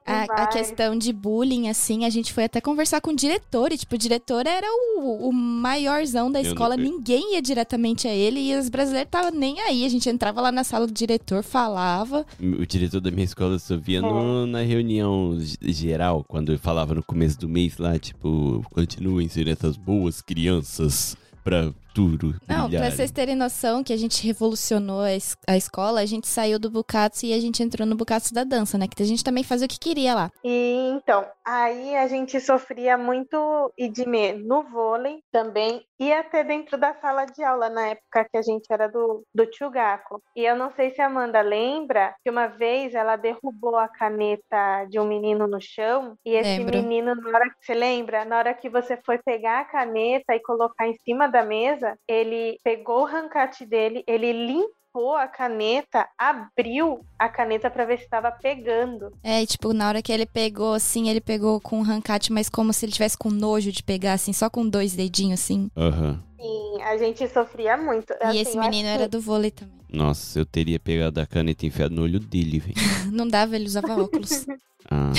a, a questão de bullying, assim, a gente foi até conversar com o diretor. E, tipo, o diretor era o, o maiorzão da escola, não- ninguém ia diretamente a ele e os brasileiros estavam nem aí. A gente entrava lá na sala do diretor, falava. O diretor da minha escola só via no- na reunião geral, quando eu falava no começo do mês lá, tipo, continuem sendo essas boas crianças pra tudo. Não, pra brilharem." vocês terem noção que a gente revolucionou a, es- a escola, a gente saiu do Bukatsu e a gente entrou no Bukatsu da dança, né? Que a gente também fazia o que queria lá. E então, aí a gente sofria muito idime no vôlei também e até dentro da sala de aula, na época que a gente era do, do Chugaku. E eu não sei se a Amanda lembra que uma vez ela derrubou a caneta de um menino no chão e esse Lembro. menino, na hora que você lembra, na hora que você foi pegar a caneta e colocar em cima da mesa, ele pegou o rancate dele, ele limpou a caneta, abriu a caneta para ver se estava pegando. É, e, tipo, na hora que ele pegou, assim, ele pegou com um rancate, mas como se ele tivesse com nojo de pegar, assim, só com dois dedinhos, assim. Aham. Sim, a gente sofria muito. E Assim, esse menino era que- do vôlei também. Nossa, eu teria pegado a caneta e enfiado no olho dele, velho. Não dava, ele usava óculos. Ah,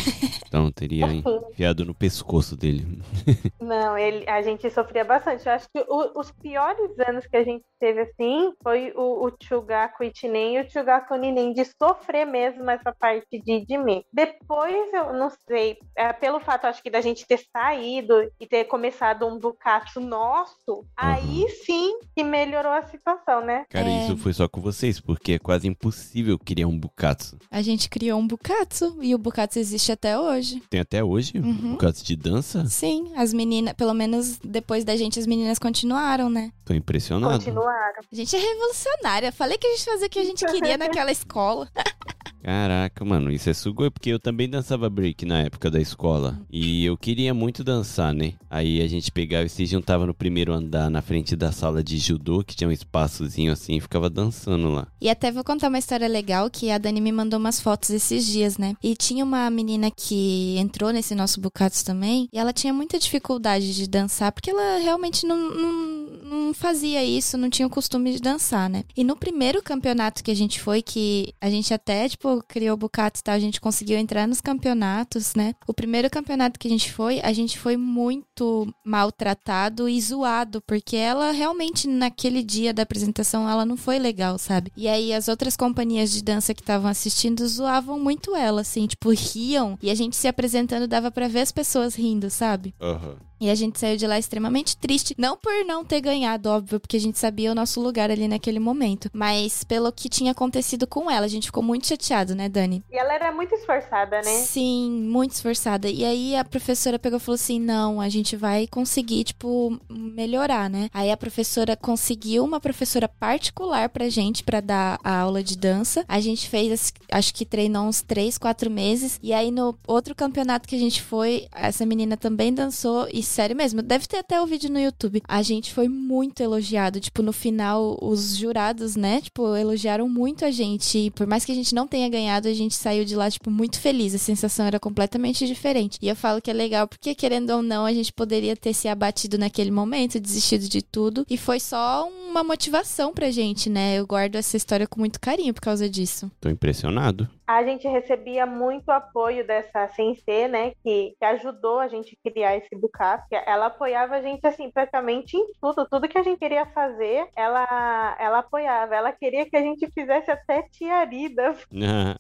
então teria enfiado no pescoço dele. Não, ele, a gente sofria bastante. Eu acho que o- os piores anos que a gente teve assim foi o, o Chugaku Ichinen e o Chugaku Ninen, de sofrer mesmo essa parte de Idime. Depois, eu não sei, é, pelo fato, acho que da gente ter saído e ter começado um Bukatsu nosso, aí sim que melhorou a situação, né? Cara, É. isso foi só com vocês, porque é quase impossível criar um Bukatsu. A gente criou um Bukatsu e o Bukatsu existe até hoje. Tem até hoje um Uhum. Bukatsu de dança? Sim, as meninas, pelo menos depois da gente, as meninas continuaram, né? Tô impressionado. Continuaram. A gente é revolucionária. Falei que a gente fazia o que a gente queria naquela escola. Caraca, mano, isso é sugoi, porque eu também dançava break na época da escola. E eu queria muito dançar, né? Aí a gente pegava e se juntava no primeiro andar, na frente da sala de judô, que tinha um espaçozinho assim, e ficava dançando lá. E até vou contar uma história legal que a Dani me mandou umas fotos esses dias, né? E tinha uma menina que entrou nesse nosso Bukatsu também, e ela tinha muita dificuldade de dançar, porque ela realmente não, não, não fazia isso, não tinha o costume de dançar, né? E no primeiro campeonato que a gente foi, que a gente até, tipo, criou o Bukatsu e tal, a gente conseguiu entrar nos campeonatos, né? O primeiro campeonato que a gente foi, a gente foi muito maltratado e zoado, porque ela realmente, naquele dia da apresentação, ela não foi legal, sabe? E aí as outras companhias de dança que estavam assistindo zoavam muito ela, assim, tipo, riam. E a gente se apresentando dava pra ver as pessoas rindo, sabe? Aham. E a gente saiu de lá extremamente triste. Não por não ter ganhado, óbvio, porque a gente sabia o nosso lugar ali naquele momento. Mas pelo que tinha acontecido com ela. A gente ficou muito chateado, né, Dani? E ela era muito esforçada, né? Sim, muito esforçada. E aí a professora pegou e falou assim: não, a gente vai conseguir, tipo, melhorar, né? Aí a professora conseguiu uma professora particular pra gente pra dar a aula de dança. A gente fez, acho que treinou uns três, quatro meses. E aí no outro campeonato que a gente foi, essa menina também dançou. E sério mesmo, deve ter até o vídeo no YouTube. A gente foi muito elogiado. Tipo, no final, os jurados, né? Tipo, elogiaram muito a gente. E por mais que a gente não tenha ganhado, a gente saiu de lá, tipo, muito feliz. A sensação era completamente diferente. E eu falo que é legal porque, querendo ou não, a gente poderia ter se abatido naquele momento, desistido de tudo. E foi só uma motivação pra gente, né? Eu guardo essa história com muito carinho por causa disso. Tô impressionado. A gente recebia muito apoio dessa sensei, né? Que, que ajudou a gente a criar esse Bukatsu. Ela apoiava a gente, assim, praticamente em tudo. Tudo que a gente queria fazer, ela, ela apoiava. Ela queria que a gente fizesse até tiarida.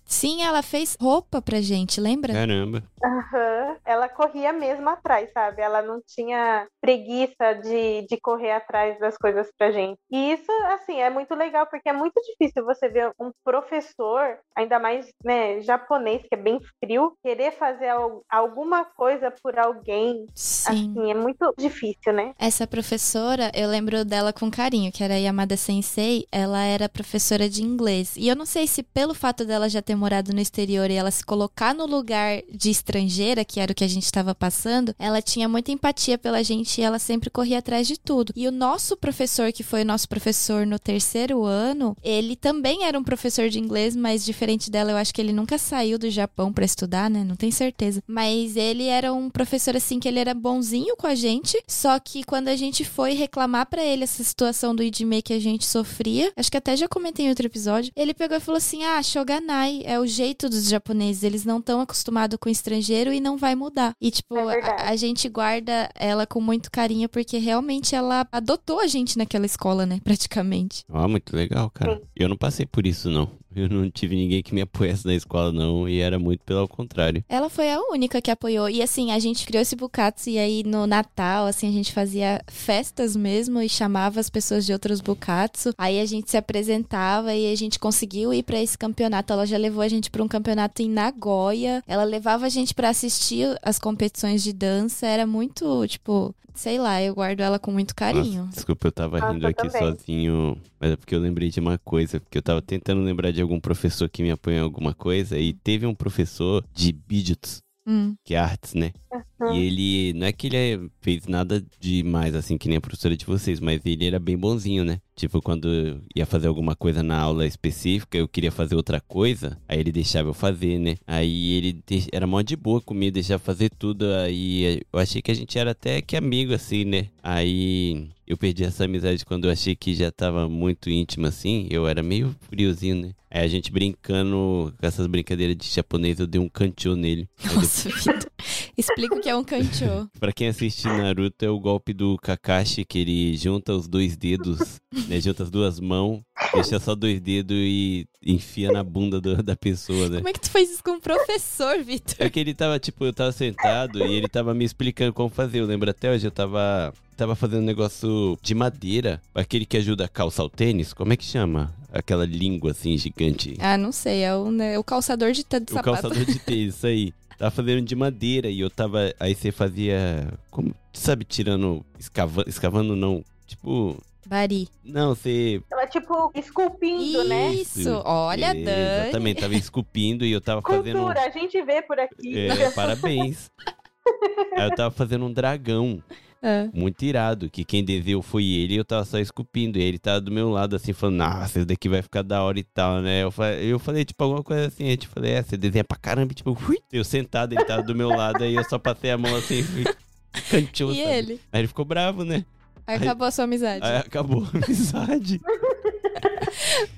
Sim, ela fez roupa pra gente, lembra? caramba. Aham. Ela corria mesmo atrás, sabe? Ela não tinha preguiça de, de correr atrás das coisas pra gente. E isso, assim, é muito legal, porque é muito difícil você ver um professor, ainda mais, né, japonês, que é bem frio, querer fazer al- alguma coisa por alguém. Sim. Assim, é muito difícil, né? Essa professora, eu lembro dela com carinho, que era a Yamada Sensei, ela era professora de inglês. E eu não sei se pelo fato dela já ter morado no exterior e ela se colocar no lugar de estrangeira, que era o que a gente estava passando, ela tinha muita empatia pela gente gente e ela sempre corria atrás de tudo. E o nosso professor, que foi o nosso professor no terceiro ano, ele também era um professor de inglês, mas diferente dela, eu acho que ele nunca saiu do Japão para estudar, né? Não tenho certeza. Mas ele era um professor assim que ele era bonzinho com a gente, só que quando a gente foi reclamar para ele essa situação do idime que a gente sofria, acho que até já comentei em outro episódio, ele pegou e falou assim: "Ah, shoganai é o jeito dos japoneses, eles não estão acostumados com estrangeiro e não vai mudar". E tipo, É a, a gente guarda ela com muito carinho porque realmente ela adotou a gente naquela escola, né, praticamente. Ó, muito legal, cara. Sim. Eu não passei por isso, não. Eu não tive ninguém que me apoiasse na escola, não. E era muito pelo contrário. Ela foi a única que apoiou. E assim, a gente criou esse Bukatsu e aí no Natal, assim, a gente fazia festas mesmo e chamava as pessoas de outros Bukatsu. Aí a gente se apresentava e a gente conseguiu ir pra esse campeonato. Ela já levou a gente pra um campeonato em Nagoya. Ela levava a gente pra assistir as competições de dança. Era muito, tipo, sei lá, eu guardo ela com muito carinho. Nossa, desculpa, eu tava Nossa, rindo eu aqui também. sozinho. Mas é porque eu lembrei de uma coisa. Porque eu tava tentando lembrar de algum professor que me em alguma coisa. E teve um professor de Bijutsu, Hum. que é artes, né? Uhum. E ele, não é que ele fez nada demais, assim, que nem a professora de vocês, mas ele era bem bonzinho, né? Tipo, quando ia fazer alguma coisa na aula específica, eu queria fazer outra coisa, aí ele deixava eu fazer, né? Aí ele era mó de boa comigo, deixava fazer tudo, aí eu achei que a gente era até que amigo, assim, né? Aí eu perdi essa amizade quando eu achei que já tava muito íntimo, assim, eu era meio friozinho, né? Aí a gente brincando com essas brincadeiras de japonês, eu dei um cantil nele. Nossa, Vitor. Explica o que é um kancho. Pra quem assiste Naruto, é o golpe do Kakashi, que ele junta os dois dedos, né? Junta as duas mãos, deixa só dois dedos e enfia na bunda do- da pessoa, né? Como é que tu fez isso com o professor, Vitor? É que ele tava, tipo, eu tava sentado e ele tava me explicando como fazer. Eu lembro até hoje, eu tava, tava fazendo um negócio de madeira, aquele que ajuda a calçar o tênis. Como é que chama? Aquela língua assim gigante. Ah, não sei, é o, né, o calçador de O sapato. calçador de tênis, isso aí. Tava fazendo de madeira e eu tava. Aí você fazia. Como. Sabe, tirando. Escavando. Escavando não. Tipo. Bari. Não, você. Ela, tipo, esculpindo, né? Isso, olha, É, Dani. Exatamente, tava esculpindo e eu tava fazendo. Cultura, a gente vê por aqui. É, parabéns. Aí eu tava fazendo um dragão. Ah, Muito irado, que quem desenhou foi ele e eu tava só esculpindo. E ele tava do meu lado, assim, falando, nossa, esse daqui vai ficar da hora e tal, né? Eu falei, eu falei tipo, alguma coisa assim. Eu tipo, falei, é, você desenha pra caramba, e, tipo, ui. Eu sentado, ele tava do meu lado, aí eu só passei a mão assim, cantinho, E sabe? ele? Aí ele ficou bravo, né? Aí acabou a sua amizade. Aí acabou a amizade.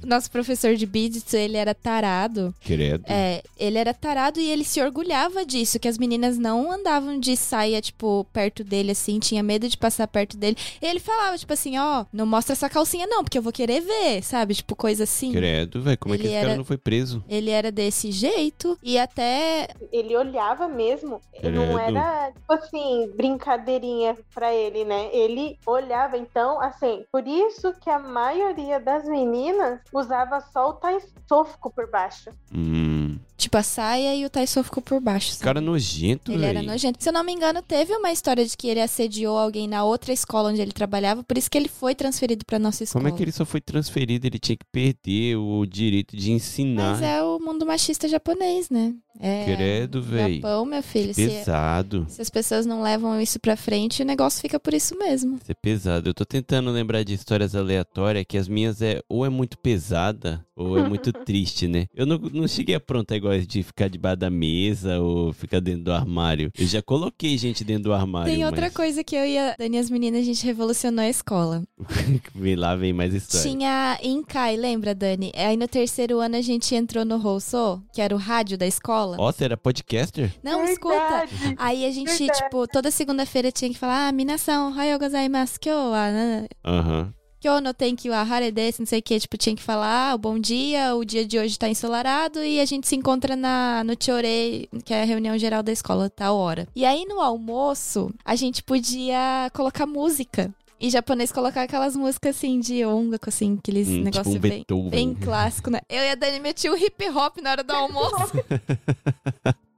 Nosso professor de Biditsu, ele era tarado. Credo. É, ele era tarado e ele se orgulhava disso, que as meninas não andavam de saia, tipo, perto dele, assim, tinha medo de passar perto dele. E ele falava, tipo assim, ó, não mostra essa calcinha não, porque eu vou querer ver, sabe? Tipo, coisa assim. Credo, velho, como é que Ele esse cara era- não foi preso? Ele era desse jeito e até Ele olhava mesmo. Não Credo. era, tipo assim, brincadeirinha pra ele, né? Ele olhava, então, assim, por isso que a maioria das meninas usava só o taisofco por baixo. Hum. Tipo a saia e o Taiso ficou por baixo. sabe? Cara nojento, Ele era velho. nojento. Se eu não me engano, teve uma história de que ele assediou alguém na outra escola onde ele trabalhava, por isso que ele foi transferido pra nossa escola. Como é que ele só foi transferido? Ele tinha que perder o direito de ensinar. Mas é o mundo machista japonês, né? É. Credo, velho. Japão, meu filho. Se, Pesado. se as pessoas não levam isso pra frente, o negócio fica por isso mesmo. Isso é pesado. Eu tô tentando lembrar de histórias aleatórias que as minhas é ou é muito pesada ou é muito triste, né? Eu não, não cheguei a pronta igual as de ficar debaixo da mesa ou ficar dentro do armário. Eu já coloquei gente dentro do armário. Tem outra mas... coisa que eu e a Dani e as meninas, a gente revolucionou a escola. Vem lá, vem mais história. Tinha Inkai, lembra, Dani? Aí no terceiro ano a gente entrou no Rousseau, que era o rádio da escola. Ó, você era podcaster? Não, escuta. Verdade. Aí a gente, Verdade. tipo, toda segunda-feira tinha que falar, ah, minação, ohayou gozaimasu, kyo wa, né? Aham. Kyo no tenki wa hare desu, não sei o que, tipo, tinha que falar, ah, o bom dia, o dia de hoje tá ensolarado e a gente se encontra na, no Chorei, que é a reunião geral da escola, tal hora. E aí no almoço, a gente podia colocar música. E japonês colocar aquelas músicas assim de ongaku, assim, aqueles Hum, negócios tipo um bem, bem clássico, né? Eu e a Dani metia o hip hop na hora do almoço.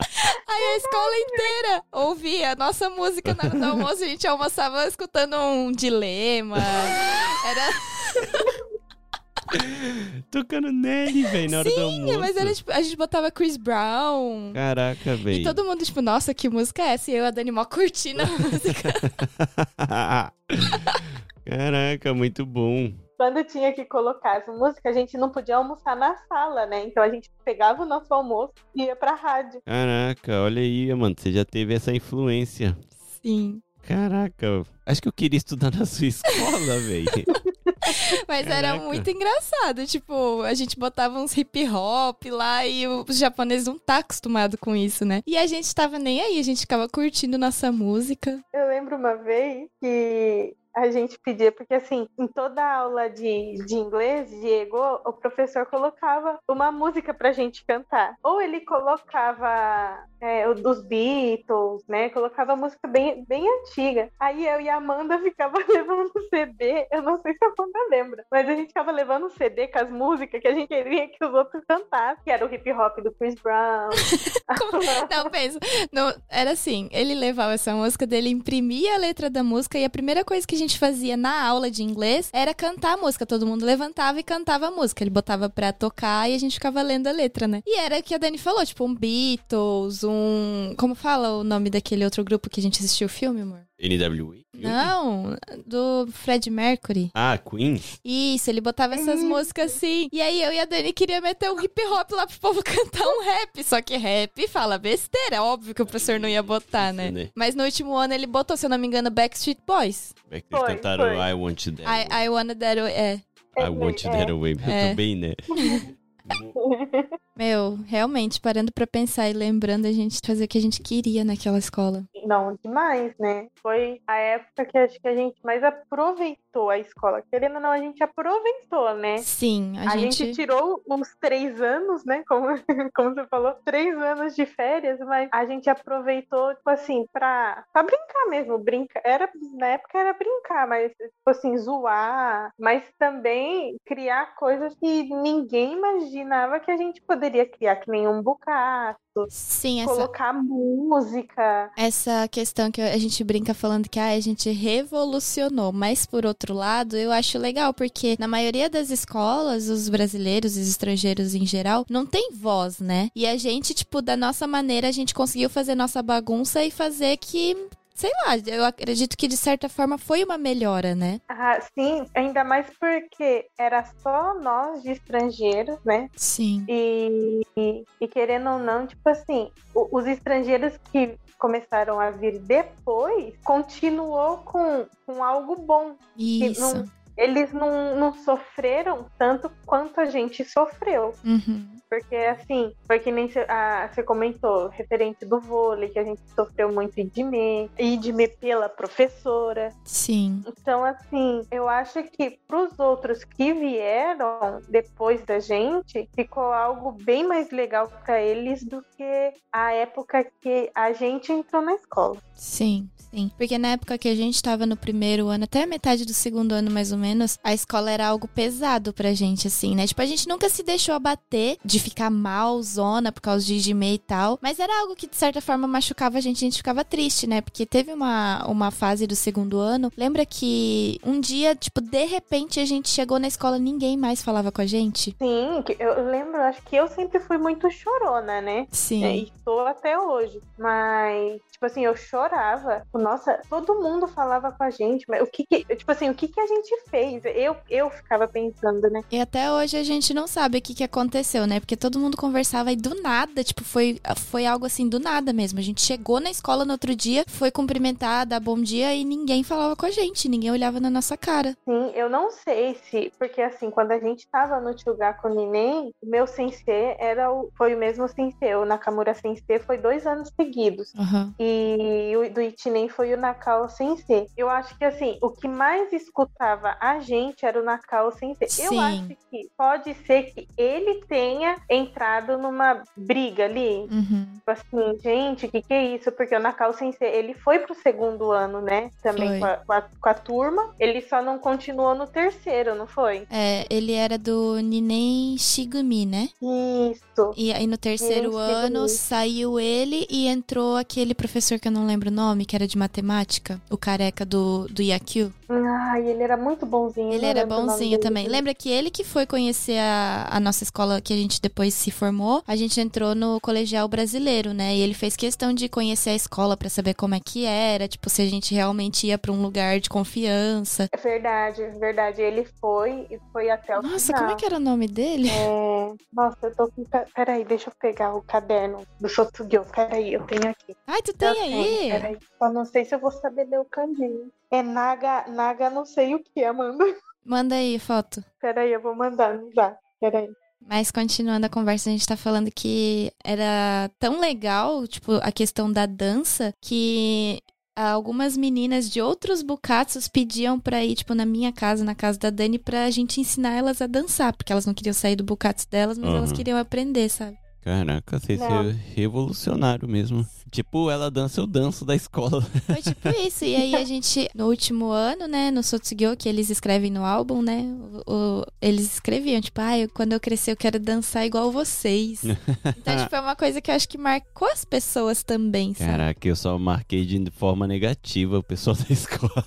Aí a escola inteira ouvia a nossa música na hora do almoço. A gente almoçava escutando um dilema. Era. Tocando Nelly, velho, na hora do almoço. Sim, mas era tipo, a gente botava Chris Brown. Caraca, velho. E todo mundo, tipo, nossa, que música é essa? E eu e a Dani mó curtindo a música. Caraca, muito bom. Quando tinha que colocar essa música, a gente não podia almoçar na sala, né? Então a gente pegava o nosso almoço e ia pra rádio. Caraca, olha aí, mano, você já teve essa influência. Sim. Caraca, acho que eu queria estudar na sua escola, velho. Mas era Caraca. muito engraçado. Tipo, a gente botava uns hip hop lá e os japoneses não tá acostumado com isso, né? E a gente tava nem aí, a gente ficava curtindo nossa música. Eu lembro uma vez que a gente pedia, porque assim, em toda aula de, de inglês, Diego, o professor colocava uma música pra gente cantar. Ou ele colocava é, o dos Beatles, né? Colocava música bem, bem antiga. Aí eu e a Amanda ficava levando CD, eu não sei se a Amanda lembra, mas a gente ficava levando CD com as músicas que a gente queria que os outros cantassem, que era o hip hop do Chris Brown. Não, pensa. Não, era assim, ele levava essa música dele, imprimia a letra da música e a primeira coisa que a gente fazia na aula de inglês era cantar a música. Todo mundo levantava e cantava a música. Ele botava pra tocar e a gente ficava lendo a letra, né? E era o que a Dani falou, tipo, um Beatles, um... Como fala o nome daquele outro grupo que a gente assistiu o filme, amor? NWA? Não, do Fred Mercury. Ah, Queen? Isso, ele botava essas músicas assim. E aí eu e a Dani queria meter um hip hop lá pro povo cantar um rap. Só que rap fala besteira. Óbvio que o professor não ia botar, né? Né. Mas no último ano ele botou, se eu não me engano, Backstreet Boys. É que eles Foi, cantaram foi. I Want You That Way? I, I Wanna That Way. É. I Want You That Way. Muito É. bem, né? Meu, realmente, parando pra pensar e lembrando, a gente fazia o que a gente queria naquela escola. Não, demais, né? Foi a época que acho que a gente mais aproveitou a escola. Querendo ou não, a gente aproveitou, né? Sim, a, A, gente... tirou uns três anos, né? Como, como você falou, três anos de férias, mas a gente aproveitou, tipo assim, pra, pra brincar mesmo. Brincar. Era, na época era brincar, mas, tipo assim, zoar, mas também criar coisas que ninguém imaginava que a gente poderia criar, que nem um bucato, Sim, essa, colocar música. essa questão que a gente brinca falando que ah, a gente revolucionou, mas por outro lado, eu acho legal, porque na maioria das escolas, os brasileiros e os estrangeiros em geral, não tem voz, né? E a gente, tipo, da nossa maneira, a gente conseguiu fazer nossa bagunça e fazer que. Sei lá, eu acredito que de certa forma foi uma melhora, né? Ah, sim, ainda mais porque era só nós de estrangeiros, né? Sim. E, e, e querendo ou não, tipo assim, os estrangeiros que começaram a vir depois continuou com, com algo bom. Isso. não- eles não, não sofreram tanto quanto a gente sofreu. Uhum. Porque, assim, foi que nem você comentou, referente do vôlei, que a gente sofreu muito idime, idime pela professora. Sim. Então, assim, eu acho que pros outros que vieram depois da gente, ficou algo bem mais legal para eles do que a época que a gente entrou na escola. Sim, sim. Porque na época que a gente tava no primeiro ano, até a metade do segundo ano, mais ou menos, a escola era algo pesado pra gente, assim, né? Tipo, a gente nunca se deixou abater de ficar mal, zona, por causa de Jimei e tal. Mas era algo que, de certa forma, machucava a gente, a gente ficava triste, né? Porque teve uma, uma fase do segundo ano. Lembra que um dia, tipo, de repente a gente chegou na escola, ninguém mais falava com a gente? Sim, eu lembro, acho que eu sempre fui muito chorona, né? Sim. É, e sou até hoje. Mas, tipo assim, eu chorava. Nossa, todo mundo falava com a gente. Mas o que que, tipo assim, o que que a gente fez? Eu, eu ficava pensando, né? E até hoje a gente não sabe o que, que aconteceu, né? Porque todo mundo conversava e do nada, tipo, foi, foi algo assim, do nada mesmo. A gente chegou na escola no outro dia, foi cumprimentar, dar bom dia e ninguém falava com a gente, ninguém olhava na nossa cara. Sim, eu não sei se. Porque assim, quando a gente tava no Chugaku Ninen, o meu sensei era o, foi o mesmo sensei. O Nakamura Sensei foi dois anos seguidos. Aham. E o do Ichinen foi o Nakao Sensei. Eu acho que assim, o que mais escutava a gente era o Nakao Sensei. Eu Sim. acho que pode ser que ele tenha entrado numa briga ali. Uhum. Tipo assim, gente, o que, que é isso? Porque o Nakao Sensei, ele foi pro segundo ano, né? Também com a, com, a, com a turma. Ele só não continuou no terceiro, não foi? É, ele era do Ninen Shigumi, né? Isso. E aí no terceiro Ninen ano Shigumi. saiu ele e entrou aquele professor que eu não lembro o nome, que era de matemática, o careca do, do. Ah, Ai, ele era muito bonzinho. Ele era bonzinho dele. também. Lembra que ele que foi conhecer a, a nossa escola que a gente depois se formou? A gente entrou no colegial brasileiro, né? E ele fez questão de conhecer a escola pra saber como é que era, tipo, se a gente realmente ia pra um lugar de confiança. É verdade, é verdade. Ele foi e foi até o Nossa, final. como é que era o nome dele? É, Nossa, eu tô com. Peraí, deixa eu pegar o caderno do Sotugyo. Peraí, eu tenho aqui. Ai, tu tem tenho, aí? Peraí. Só não sei se eu vou saber ler o kanji. É Naga, Naga não sei o que, Amanda. Manda aí, foto. Peraí, eu vou mandar, não dá. Peraí. Mas continuando a conversa, a gente tá falando que era tão legal, tipo, a questão da dança, que algumas meninas de outros bukatsus pediam pra ir, tipo, na minha casa, na casa da Dani, pra gente ensinar elas a dançar, porque elas não queriam sair do bukatsu delas, mas elas Uhum. queriam aprender, sabe? Caraca, vocês Não. são revolucionário mesmo. Tipo, ela dança, eu danço da escola. Foi tipo isso. E aí a gente, no último ano, né, no Sotsugyo, que eles escrevem no álbum, né, o- o- eles escreviam, tipo, ah, eu, quando eu crescer eu quero dançar igual vocês. Então, tipo, é uma coisa que eu acho que marcou as pessoas também, sabe? Caraca, eu só marquei de forma negativa o pessoal da escola.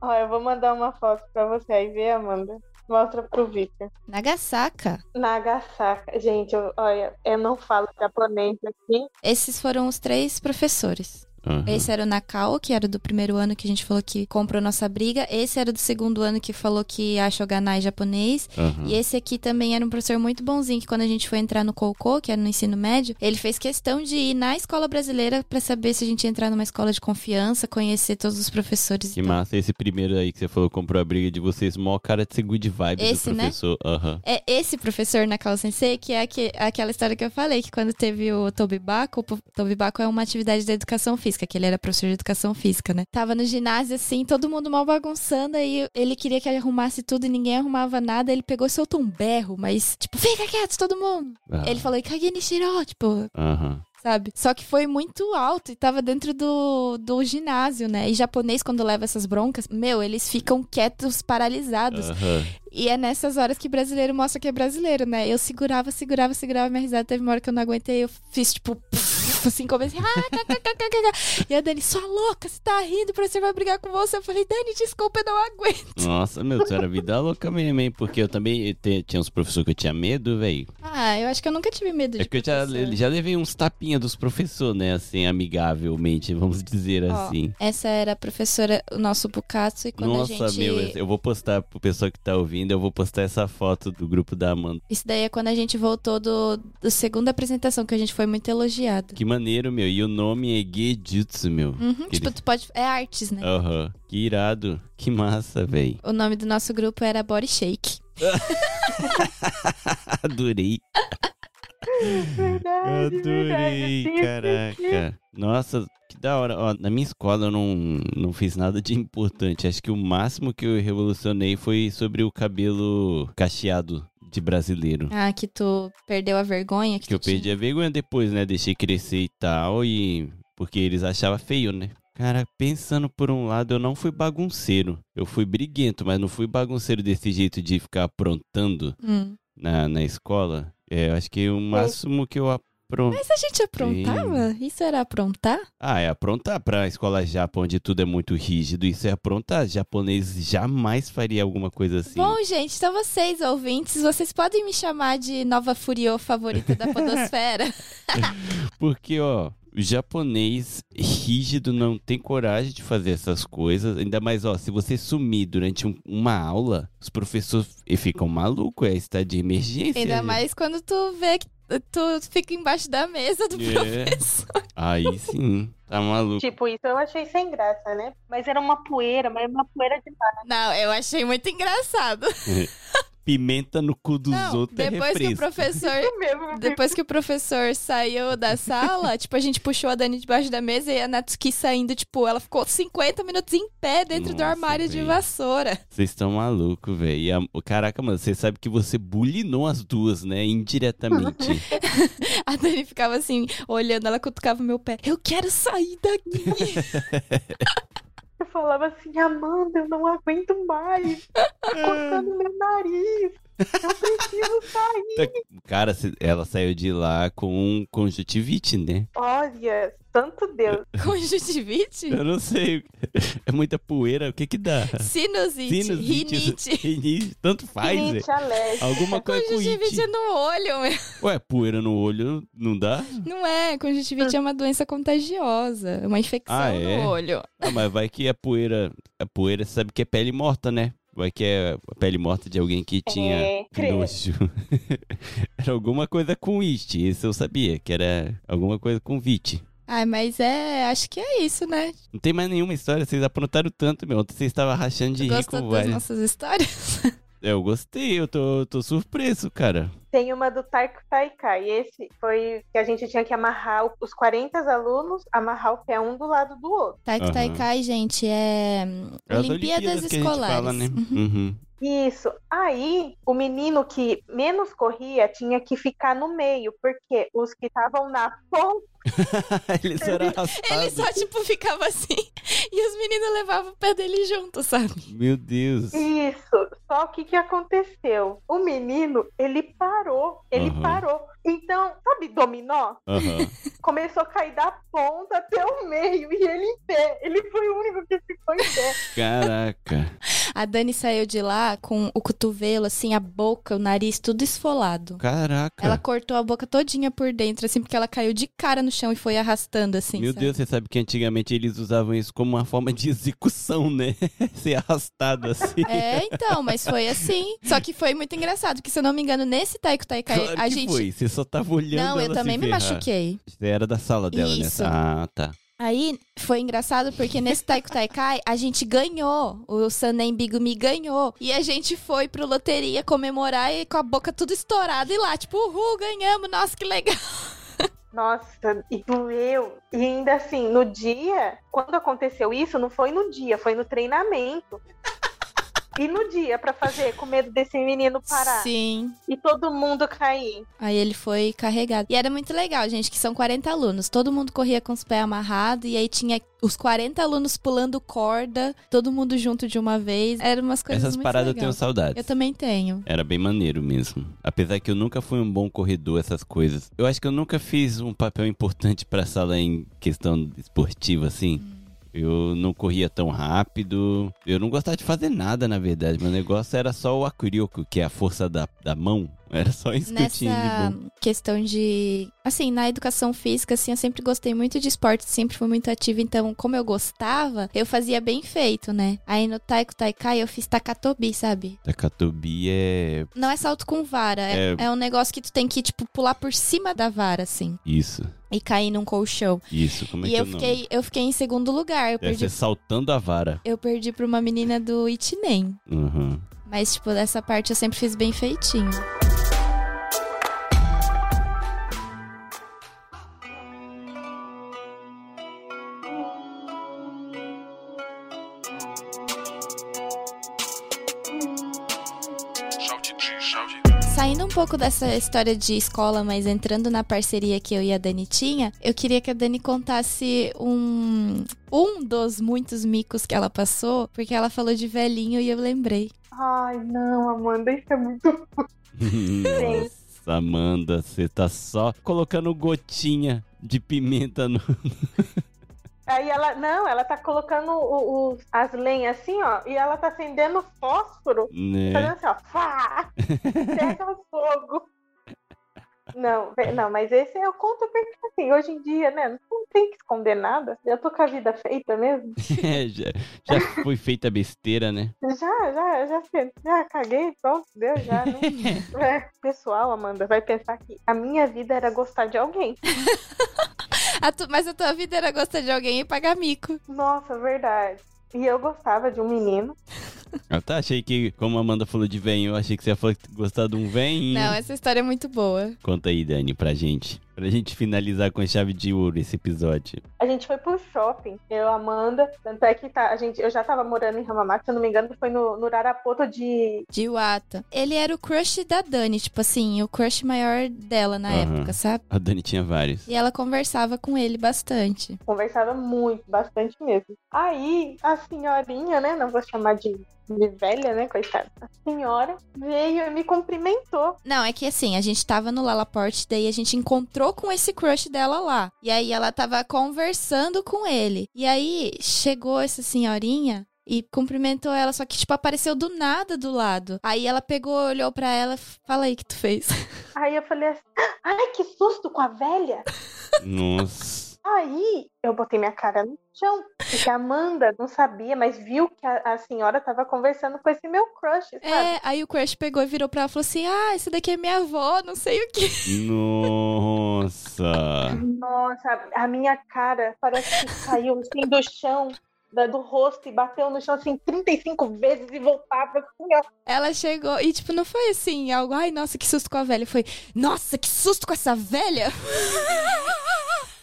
Ó, eu vou mandar uma foto pra você aí, vê, Amanda. Mostra pro Victor. Nagasaka. Nagasaka. Gente, eu- olha, eu não falo japonês aqui. Esses foram os três professores. Aham. Esse era o Nakao, que era do primeiro ano que a gente falou que comprou nossa briga. Esse era do segundo ano que falou que acha Ganai japonês. Aham. E esse aqui também era um professor muito bonzinho, que quando a gente foi entrar no Koukou, que era no ensino médio, ele fez questão de ir na escola brasileira pra saber se a gente ia entrar numa escola de confiança, conhecer todos os professores Que e tal. massa, esse primeiro aí que você falou comprou a briga de vocês, mó cara de ser good vibe Esse, do né? professor. Aham. É esse professor Nakao Sensei, que é aque- aquela história que eu falei, que quando teve o Tobibako, o Tobibako é uma atividade da educação física, que ele era professor de educação física, né? Tava no ginásio assim, todo mundo mal bagunçando, aí ele queria que arrumasse tudo e ninguém arrumava nada, ele pegou e soltou um berro, mas tipo, fica quieto todo mundo. Ah, Ele falou, Ikage Nishiro, tipo, sabe? Só que foi muito alto e tava dentro do, do ginásio, né? E japonês, quando leva essas broncas, meu, eles ficam quietos, paralisados. Aham. E é nessas horas que brasileiro mostra que é brasileiro, né? Eu segurava, segurava, segurava minha risada. Teve uma hora que eu não aguentei, eu fiz tipo. Assim, comecei. "Ah, kkkk". E a Dani, sua louca, você tá rindo, o professor vai brigar com você. Eu falei, Dani, desculpa, eu não aguento. Nossa, meu, tu era vida louca mesmo, hein? Porque eu também te- tinha uns professores que eu tinha medo, velho. Ah, eu acho que eu nunca tive medo de. É que eu já, já levei uns tapinhas dos professores, né? Assim, amigavelmente, vamos dizer Ó, assim. Essa era a professora, o nosso Bukatsu, e quando Nossa, a gente. meu, eu vou postar pro pessoal que tá ouvindo, eu vou postar essa foto do grupo da Amanda. Isso daí é quando a gente voltou do, do segunda apresentação, que a gente foi muito elogiado. Que maneiro, meu. E o nome é Gejutsu, meu. Uhum, Que tipo, ele- tu pode. É artes, né? Aham. Que irado. Que massa, velho. O nome do nosso grupo era Body Shake. Adorei. Verdade, Adorei, verdade. caraca. Nossa, que da hora. Ó, na minha escola eu não, não fiz nada de importante. Acho que o máximo que eu revolucionei foi sobre o cabelo cacheado de brasileiro. Ah, que tu perdeu a vergonha. Que, Que eu tinha. perdi a vergonha depois, né? Deixei crescer e tal, e. Porque eles achavam feio, né? Cara, pensando por um lado, eu não fui bagunceiro. Eu fui briguento, mas não fui bagunceiro desse jeito de ficar aprontando Hum. na, na escola. É, eu acho que o máximo que eu apronto. Mas a gente aprontava? Isso era aprontar? Ah, é aprontar pra escola japa, onde tudo é muito rígido. Isso é aprontar. Japonês jamais faria alguma coisa assim. Bom, gente, então vocês, ouvintes, vocês podem me chamar de nova Furiô favorita da Podosfera? Porque, ó, o japonês rígido não tem coragem de fazer essas coisas. Ainda mais, ó, se você sumir durante um- uma aula, os professores ficam malucos. É estado de emergência. Ainda né? mais quando tu vê que tu fica embaixo da mesa do É. professor. Aí sim, tá maluco. Tipo, isso eu achei sem graça, né? Mas era uma poeira, mas uma poeira de Não, eu achei muito engraçado. Pimenta no cu dos Não, outros é depois que o professor. Depois que o professor saiu da sala, tipo, a gente puxou a Dani debaixo da mesa e a Natsuki saindo, tipo, ela ficou 50 minutos em pé dentro do Nossa, armário de véi. vassoura. Vocês estão malucos, velho. A- Caraca, mano, você sabe que você bulinou as duas, né? Indiretamente. A Dani ficava assim, olhando, ela cutucava o meu pé. Eu quero sair daqui. Eu falava assim, Amanda, eu não aguento mais. Tá cortando meu nariz. Eu preciso sair. Cara, se- ela saiu de lá com conjuntivite, né? Olha, santo Deus. Conjuntivite? Eu não sei. É muita poeira, o que que dá? Sinusite, Sinusite, rinite. rinite, tanto faz. Rinite alérgica. Alguma coisa com Conjuntivite é it. no olho, meu. Ué, poeira no olho não dá? Não é, conjuntivite é uma doença contagiosa, é uma infecção Ah, é? no olho. Ah, mas vai que a poeira. A poeira sabe que é pele morta, né? Vai que é a pele morta de alguém que tinha É, nojo. era alguma coisa com it, isso eu sabia, que era alguma coisa com vite. Ah, mas é, acho que é isso, né? Não tem mais nenhuma história, vocês aprontaram tanto, meu. Ontem vocês estavam rachando de rir Gostou com das nossas histórias? Eu gostei, eu tô, tô surpreso, cara. Tem uma do Taiko Taikai. Esse foi que a gente tinha que amarrar os 40 alunos, amarrar o pé um do lado do outro. Taiko Aham. Taikai, gente, é É as Olimpíadas gente Escolares. fala, né? Uhum. Uhum. Isso. Aí, o menino que menos corria tinha que ficar no meio, porque os que estavam na ponta, Eles eram arrastados. Ele só, tipo, ficava assim. E os meninos levavam o pé dele junto, sabe? Meu Deus. isso. Só o que que aconteceu? O menino, ele parou. Ele Aham. parou. Então, sabe dominó? Aham. Começou a cair da ponta até o meio e ele em pé. Ele foi o único que ficou em pé. Caraca. A Dani saiu de lá com o cotovelo, assim, a boca, o nariz, tudo esfolado. Caraca. Ela cortou a boca todinha por dentro, assim, porque ela caiu de cara no chão e foi arrastando, assim. Meu sabe? Deus, você sabe que antigamente eles usavam isso como uma forma de execução, né? Ser arrastado assim. É, então, mas foi assim. Só que foi muito engraçado, porque se eu não me engano, nesse Taiko Taikai, Claro a que gente. foi. Você só tava olhando Não, eu também me ferrar. machuquei. Você era da sala dela, né? Ah, tá. Aí foi engraçado porque nesse Taiko Taikai a gente ganhou. O Sanem Bigumi ganhou. E a gente foi pro loteria comemorar e com a boca tudo estourada e lá, tipo, uhul, ganhamos, nossa, que legal. Nossa, e doeu. E ainda assim, no dia, quando aconteceu isso, não foi no dia, foi no treinamento. E no dia, pra fazer, com medo desse menino parar Sim. e todo mundo cair. Aí ele foi carregado. E era muito legal, gente, que são 40 alunos. Todo mundo corria com os pés amarrados e aí tinha os 40 alunos pulando corda, todo mundo junto de uma vez. Eram umas coisas Essas muito paradas eu tenho legais. saudades. Eu também tenho. Era bem maneiro mesmo. Apesar que eu nunca fui um bom corredor, essas coisas. Eu acho que eu nunca fiz um papel importante pra sala em questão esportiva, assim. Eu não corria tão rápido. Eu não gostava de fazer nada, na verdade. Meu negócio era só o acurioco, que é a força da, da mão. Era só isso que eu tinha de Nessa bom. questão de. Assim, na educação física, assim, eu sempre gostei muito de esporte, sempre fui muito ativa. Então, como eu gostava, eu fazia bem feito, né? Aí no Taiko Taikai eu fiz takatobi, sabe? Takatobi é Não é salto com vara, é, É. é um negócio que tu tem que, tipo, pular por cima da vara, assim. isso. E cair num colchão. Isso, como é e que é eu o nome? fiquei, eu fiquei em segundo lugar. Eu Deve perdi, saltando a vara. eu perdi pra uma menina do Itinem. Uhum. Mas, tipo, dessa parte eu sempre fiz bem feitinho. Pouco dessa história de escola, mas entrando na parceria que eu e a Dani tinha, eu queria que a Dani contasse um, um dos muitos micos que ela passou, porque ela falou de velhinho e eu lembrei. Ai, não, Amanda, isso é muito. Nossa, Amanda, você tá só colocando gotinha de pimenta no. Aí ela, não, ela tá colocando o- o- as lenhas assim, ó, e ela tá acendendo fósforo, né? fazendo assim, ó, fá, pega fogo. Não, não, mas esse eu conto porque assim, hoje em dia, né, não tem que esconder nada. Já tô com a vida feita mesmo. É, já, já foi feita besteira, né? Já, já, já, já caguei, pronto, deu, já. Não... É, pessoal, Amanda, vai pensar que a minha vida era gostar de alguém. A tu- mas a tua vida era gostar de alguém e pagar mico. Nossa, verdade. E eu gostava de um menino. Ah, tá, achei que, como a Amanda falou de venho, eu achei que você ia gostar de um venho. Não, essa história é muito boa. Conta aí, Dani, pra gente. Pra gente finalizar com a chave de ouro esse episódio. A gente foi pro shopping, eu, Amanda. Tanto é que tá, a gente, eu já tava morando em Ramamata, se eu não me engano, foi no, no Rarapoto de. De Iwata. Ele era o crush da Dani, tipo assim, o crush maior dela na Aham. época, sabe? A Dani tinha vários. E ela conversava com ele bastante. Conversava muito, bastante mesmo. Aí, a senhorinha, né? Não vou chamar de, de velha, né, coitada? A senhora veio e me cumprimentou. Não, é que assim, a gente tava no Lalaport, daí a gente encontrou com esse crush dela lá. E aí ela tava conversando com ele. E aí chegou essa senhorinha e cumprimentou ela, só que, tipo, apareceu do nada do lado. Aí ela pegou, olhou pra ela e fala aí o que tu fez. Aí eu falei assim: ai, que susto com a velha! Nossa. Aí eu botei minha cara no chão, porque a Amanda não sabia, mas viu que a, a senhora tava conversando com esse meu crush, sabe? É, aí o crush pegou e virou pra ela e falou assim: Ah, esse daqui é minha avó, não sei o que. Nossa. Nossa, a minha cara parece que saiu assim do chão, do rosto, e bateu no chão assim 35 vezes e voltava assim, ó. Ela chegou e, tipo, não foi assim, algo, ai, nossa, que susto com a velha. Foi, nossa, que susto com essa velha.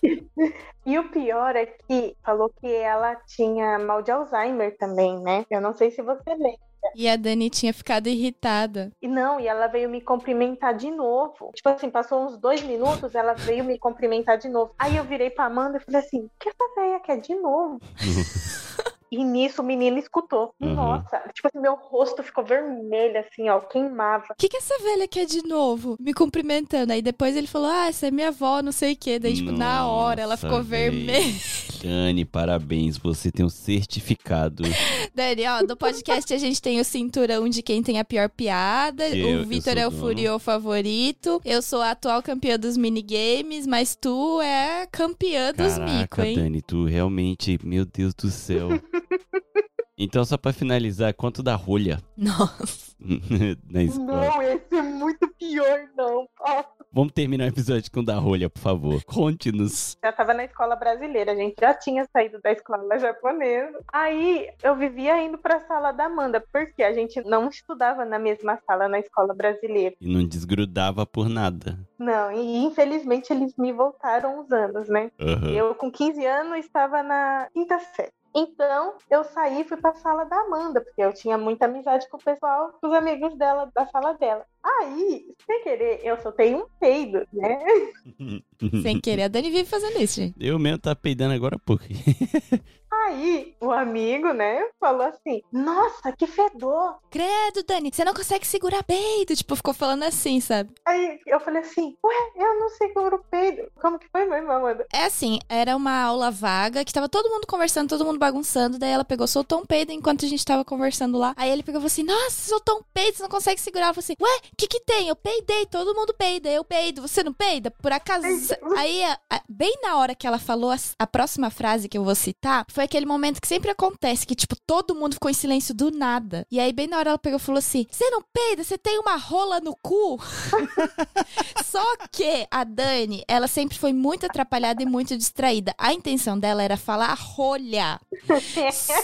E o pior é que falou que ela tinha mal de Alzheimer também, né? Eu não sei se você lembra. E a Dani tinha ficado irritada. E não, e ela veio me cumprimentar de novo. Tipo assim, passou uns dois minutos, ela veio me cumprimentar de novo. Aí eu virei pra Amanda e falei assim: o que essa velha quer de novo? E nisso o menino escutou. Uhum. Nossa, tipo assim, meu rosto ficou vermelho, assim, ó, queimava. O que, que essa velha quer de novo? Me cumprimentando. Aí depois ele falou, ah, essa é minha avó, não sei o quê. Daí, tipo, na hora ela Nossa, ficou véi. vermelha. Dani, parabéns. Você tem um certificado. Dani, ó, no podcast a gente tem o cinturão de quem tem a pior piada. Eu- o Vitor é o. Furiô favorito. Eu sou a atual campeã dos minigames, mas tu é campeã dos mico, Caraca, hein? Dani, tu realmente, meu Deus do céu. Então, só pra finalizar, quanto da rolha Nossa. Não, esse é muito pior, não. Vamos terminar o episódio com o da rolha, por favor. Conte-nos. já tava na escola brasileira, a gente já tinha saído da escola japonesa. Aí eu vivia indo pra sala da Amanda, porque a gente não estudava na mesma sala na escola brasileira. E não desgrudava por nada. Não, e infelizmente eles me voltaram uns anos, né? Aham. Eu, com 15 anos, estava na quinta série. Então, eu saí e fui pra sala da Amanda, porque eu tinha muita amizade com o pessoal, com os amigos dela, da sala dela. Aí, sem querer, eu soltei um peido, né? Sem querer, a Dani vive fazendo isso, gente. Eu mesmo tá peidando agora há pouco. Aí, o amigo, né, falou assim: Nossa, que fedor! Credo, Dani, você não consegue segurar peido. Tipo, ficou falando assim, sabe? Aí eu falei assim: Ué, eu não seguro o peido. Como que foi, meu irmão? Amanda? É assim, era uma aula vaga que tava todo mundo conversando, todo mundo bagunçando. Daí ela pegou, soltou um peido enquanto a gente tava conversando lá. Aí ele pegou e falou assim: Nossa, soltou um peido, você não consegue segurar. Eu falei assim: Ué, que que tem? Eu peidei, todo mundo peida, eu peido, você não peida? Por acaso. Aí, a- a- bem na hora que ela falou a, a próxima frase que eu vou citar, foi aquele momento que sempre acontece, que, tipo, todo mundo ficou em silêncio do nada. E aí, bem na hora, ela pegou e falou assim: Você não peida, você tem uma rola no cu? Só que a Dani, ela sempre foi muito atrapalhada e muito distraída. A intenção dela era falar rolha.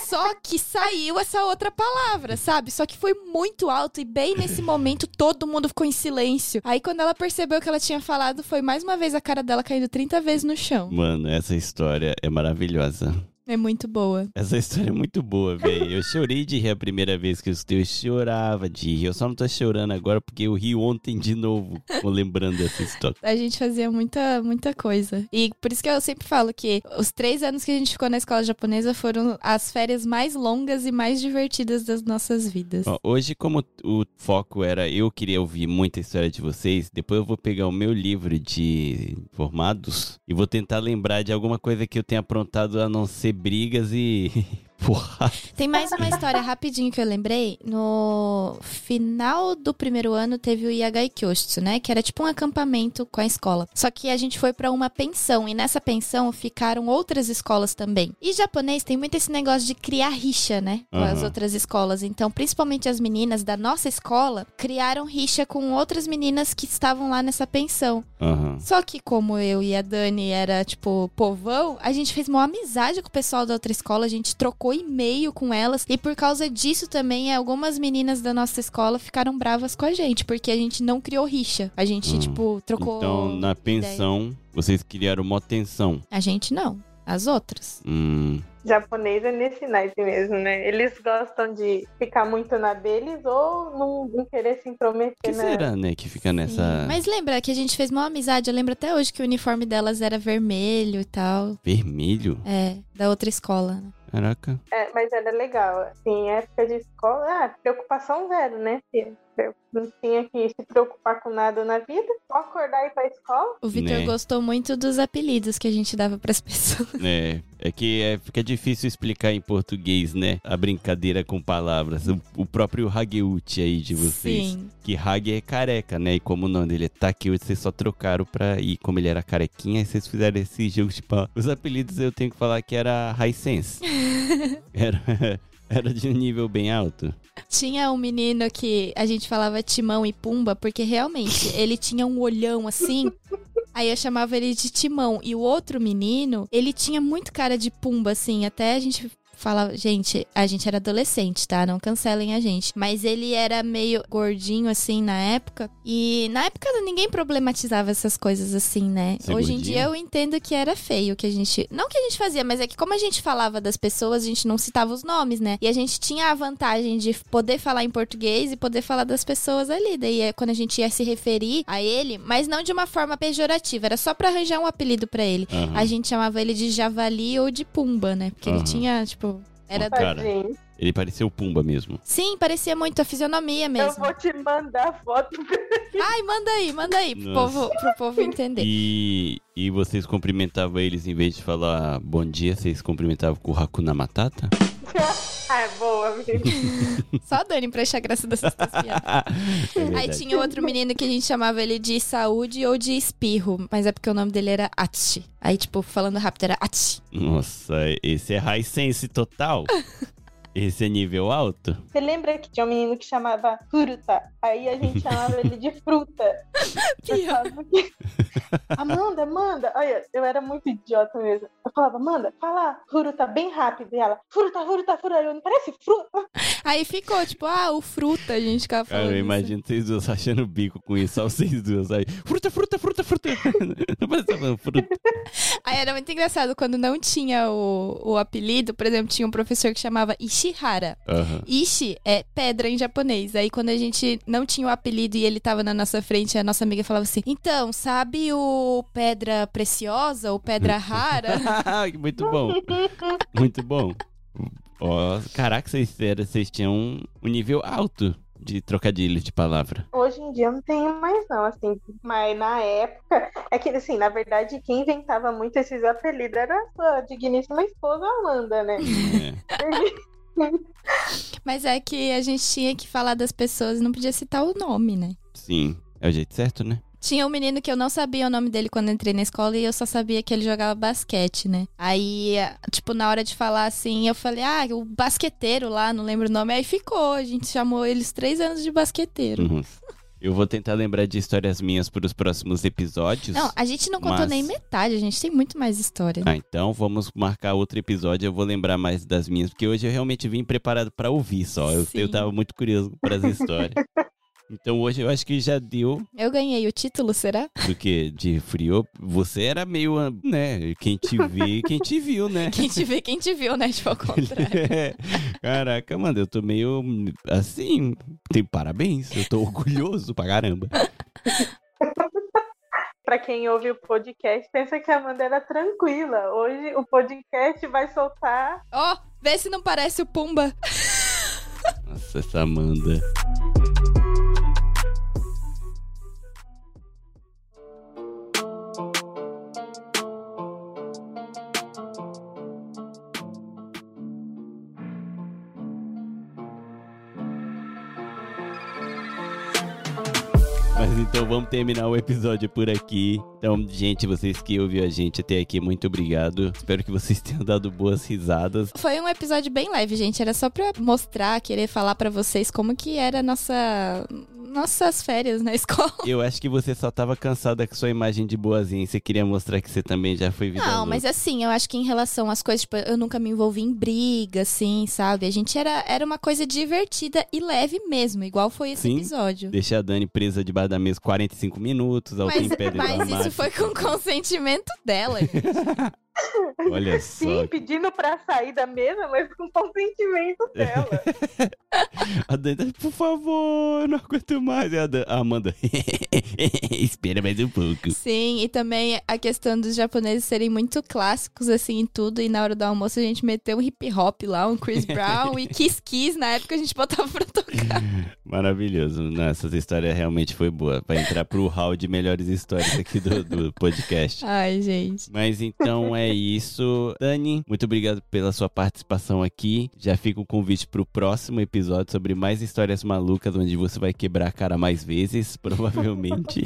Só que saiu essa outra palavra, sabe? Só que foi muito alto e bem nesse momento todo mundo ficou em silêncio. Aí quando ela percebeu que ela tinha falado, foi mais uma vez a cara dela caindo 30 vezes no chão. Mano, essa história é maravilhosa. É muito boa. Essa história é muito boa, velho. Eu chorei de rir a primeira vez que eu escutei. Eu chorava de rir. Eu só não tô chorando agora porque eu ri ontem de novo, lembrando dessa história. A gente fazia muita, muita coisa. E por isso que eu sempre falo que os três anos que a gente ficou na escola japonesa foram as férias mais longas e mais divertidas das nossas vidas. Ó, hoje, como o foco era eu queria ouvir muita história de vocês, depois eu vou pegar o meu livro de formados e vou tentar lembrar de alguma coisa que eu tenha aprontado a não ser brigas e porra. Tem mais uma história rapidinho que eu lembrei. No final do primeiro ano teve o Yagai Kyoshitsu, né? Que era tipo um acampamento com a escola. Só que a gente foi pra uma pensão e nessa pensão ficaram outras escolas também. E japonês tem muito esse negócio de criar rixa, né? Com as Aham. outras escolas. Então, principalmente as meninas da nossa escola criaram rixa com outras meninas que estavam lá nessa pensão. Aham. Só que como eu e a Dani era, tipo, povão, a gente fez uma amizade com o pessoal da outra escola, a gente trocou trocou e-mail com elas. E por causa disso também, algumas meninas da nossa escola ficaram bravas com a gente, porque a gente não criou rixa. A gente, Hum. tipo, trocou. Então, na pensão, vocês criaram uma tensão. A gente não. As outras. Hum, Japonês é nesse naipe mesmo, né? Eles gostam de ficar muito na deles ou não, não querer se intrometer, que né? será, né, que fica nessa... Mas lembra que a gente fez uma amizade. Eu lembro até hoje que o uniforme delas era vermelho e tal. Vermelho? É, da outra escola. né? Caraca. É, mas era legal. Assim, época de ah, preocupação zero, né? filho? Não tinha que se preocupar com nada na vida, só acordar e ir pra escola. O Vitor Né. gostou muito dos apelidos que a gente dava pras pessoas. É, é que é, fica difícil explicar em português, né? A brincadeira com palavras. O, o próprio Hageuchi aí de vocês. Sim. Que Hage é careca, né? E como o nome dele é Takeuchi, vocês só trocaram pra ir. Como ele era carequinha, aí vocês fizeram esse jogo de palavras. Os apelidos eu tenho que falar que era Hisense. era, era de um nível bem alto. Tinha um menino que a gente falava Timão e Pumba, porque realmente ele tinha um olhão assim. Aí eu chamava ele de Timão. E o outro menino, ele tinha muito cara de Pumba, assim. Até a gente falava. Gente, a gente era adolescente, tá? Não cancelem a gente. Mas ele era meio gordinho, assim, na época. E na época ninguém problematizava essas coisas assim, né? Ser Hoje em gordinho? dia eu entendo que era feio que a gente. Não que a gente fazia, mas é que como a gente falava das pessoas, a gente não citava os nomes, né? E a gente tinha a vantagem de poder falar em português e poder falar das pessoas ali. Daí é quando a gente ia se referir a ele, mas não de uma forma pejorativa, era só pra arranjar um apelido pra ele. Aham. A gente chamava ele de Javali ou de Pumba, né? Porque Aham. ele tinha, tipo. Era. Cara. Tadinho. Ele parecia o Pumba mesmo. Sim, parecia muito a fisionomia Eu mesmo. vou te mandar foto. Ai, manda aí, manda aí pro Nossa. povo, pro povo entender. E, e vocês cumprimentavam eles em vez de falar bom dia, vocês cumprimentavam com o Hakuna Matata? ah, é boa, amigo. Só a Dani pra achar graça dessas piadas. É Aí tinha outro menino que a gente chamava ele de saúde ou de espirro, mas é porque o nome dele era Atchi. Aí, tipo, falando rápido, era Atchi. Nossa, esse é high sense total. Esse é nível alto. Você lembra que tinha um menino que chamava Fruta? Aí a gente chamava ele de fruta. Que- Amanda, Amanda. Olha, eu era muito idiota mesmo. Eu falava, Amanda, fala fruta bem rápido. E ela, fruta, fruta, fruta. Eu, não parece fruta? Aí ficou, tipo, ah, o fruta, a gente ficava falando. Cara, eu imagino vocês duas rachando o bico com isso, só vocês duas aí. Fruta, fruta, fruta, fruta. Não parece que tá falando fruta. Aí era muito engraçado quando não tinha o, o apelido, por exemplo, tinha um professor que chamava Ishihara. Aham. Ishi é pedra em japonês. Aí quando a gente não tinha o apelido e ele tava na nossa frente, a nossa amiga falava assim: Então, sabe o pedra preciosa ou pedra rara? Muito bom. Muito bom. Ó, caraca, vocês, vocês tinham um, um nível alto de trocadilhos de palavra. Hoje em dia não tenho mais, não, assim. Mas na época, é que, assim, na verdade, quem inventava muito esses apelidos era a sua digníssima esposa Amanda, né? É, Mas é que a gente tinha que falar das pessoas e não podia citar o nome, né? sim, é o jeito certo, né? Tinha um menino que eu não sabia o nome dele quando entrei na escola e eu só sabia que ele jogava basquete, né? Aí, tipo, na hora de falar assim, eu falei, ah, o basqueteiro lá, não lembro o nome. Aí ficou, a gente chamou eles três anos de basqueteiro. Uhum. Eu vou tentar lembrar de histórias minhas para os próximos episódios. Não, a gente não contou Mas- nem metade, a gente tem muito mais história. Ah, então vamos marcar outro episódio. Eu vou lembrar mais das minhas, porque hoje eu realmente vim preparado para ouvir só. Eu, Sim. eu tava muito curioso para as histórias. Então hoje eu acho que já deu Eu ganhei o título, será? do que de frio. Você era meio, né? Quem te vê, quem te viu, né? Quem te vê, quem te viu, né? Tipo, ao contrário. Caraca, mano, eu tô meio assim. Tem parabéns, eu tô orgulhoso pra caramba. Pra quem ouve o podcast, pensa que a Amanda era tranquila. Hoje o podcast vai soltar. Ó, vê se não parece o Pumba. Nossa, essa Amanda. Terminar o episódio por aqui. Então, gente, vocês que ouviram a gente até aqui, muito obrigado. Espero que vocês tenham dado boas risadas. Foi um episódio bem leve, gente. Era só pra mostrar, querer falar pra vocês como que era a nossa nossas férias na escola. Eu acho que você só tava cansada com sua imagem de boazinha e você queria mostrar que você também já foi vida Não, mas assim, eu acho que em relação às coisas, tipo, eu nunca me envolvi em briga, assim, sabe? A gente era, era uma coisa divertida e leve mesmo, igual foi esse Sim. episódio. Deixei a Dani presa debaixo da mesa 45 minutos, ao Mas, do mas isso foi com consentimento dela. gente. Olha Sim, só. pedindo pra sair da mesa, mas com consentimento dela. A Dani tá, por favor, não aguento mais. E a, Dan- a Amanda, espera mais um pouco. Sim, e também a questão dos japoneses serem muito clássicos, assim, em tudo. E na hora do almoço a gente meteu um hip hop lá, um Chris Brown e Kiss Kiss. Na época a gente botava pra tocar. Maravilhoso. Nossa, essa história realmente foi boa. Pra entrar pro hall de melhores histórias aqui do, do podcast. Ai, gente. Mas então é isso. Dani, muito obrigado pela sua participação aqui. Já fica o convite pro próximo episódio sobre mais histórias malucas, onde você vai quebrar a cara mais vezes, provavelmente.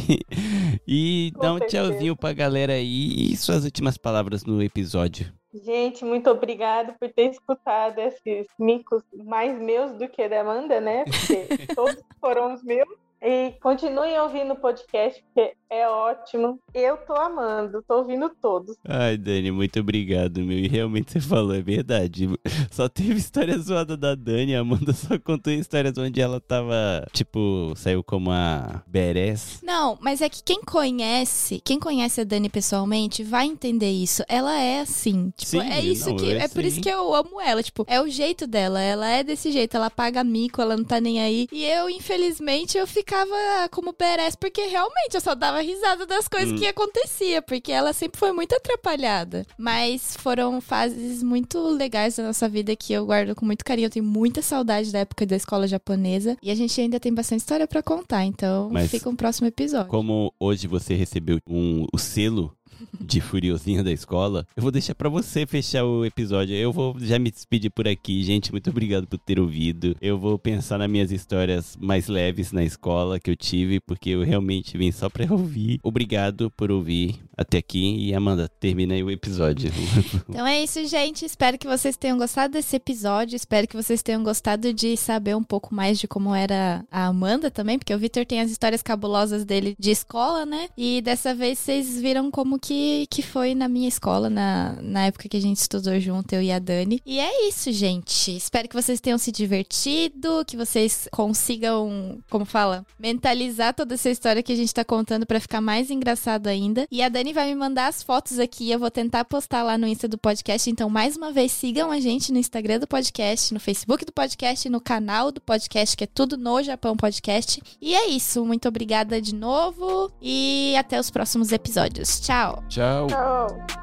e Com dá um certeza. tchauzinho pra galera aí e suas últimas palavras no episódio. Gente, muito obrigado por ter escutado esses micos mais meus do que da Amanda, né? Porque todos foram os meus. E continuem ouvindo o podcast, porque é ótimo. Eu tô amando, tô ouvindo todos. Ai, Dani, muito obrigado, meu. E realmente você falou, é verdade. Só teve história zoada da Dani, a Amanda só contou histórias onde ela tava, tipo, saiu como a Beres. Não, mas é que quem conhece, quem conhece a Dani pessoalmente vai entender isso. Ela é assim. Tipo, Sim, é isso não, que. É por isso que eu amo ela. Tipo, é o jeito dela. Ela é desse jeito. Ela paga mico, ela não tá nem aí. E eu, infelizmente, eu ficava como Beres, porque realmente eu só dava risada das coisas Hum. que acontecia, porque ela sempre foi muito atrapalhada. Mas foram fases muito legais da nossa vida que eu guardo com muito carinho. Eu tenho muita saudade da época da escola japonesa. E a gente ainda tem bastante história pra contar. Então, Mas fica um próximo episódio. Como hoje você recebeu um, o selo de Furiosinha da escola, eu vou deixar pra você fechar o episódio. Eu vou já me despedir por aqui, gente. Muito obrigado por ter ouvido. Eu vou pensar nas minhas histórias mais leves na escola que eu tive, porque eu realmente vim só pra ouvir. Obrigado por ouvir até aqui. E Amanda, termina aí o episódio. Então é isso, gente. Espero que vocês tenham gostado desse episódio. Espero que vocês tenham gostado de saber um pouco mais de como era a Amanda também, porque o Victor tem as histórias cabulosas dele de escola, né? E dessa vez vocês viram como que, que foi na minha escola, na, na época que a gente estudou junto, eu e a Dani. E é isso, gente. Espero que vocês tenham se divertido, que vocês consigam, como fala, mentalizar toda essa história que a gente tá contando pra ficar mais engraçado ainda. E a Dani vai me mandar as fotos aqui, eu vou tentar postar lá no Insta do podcast. Então, mais uma vez, sigam a gente no Instagram do podcast, no Facebook do podcast, no canal do podcast, que é tudo no Japão Podcast. E é isso. Muito obrigada de novo e até os próximos episódios. Tchau! Tchau. Tchau.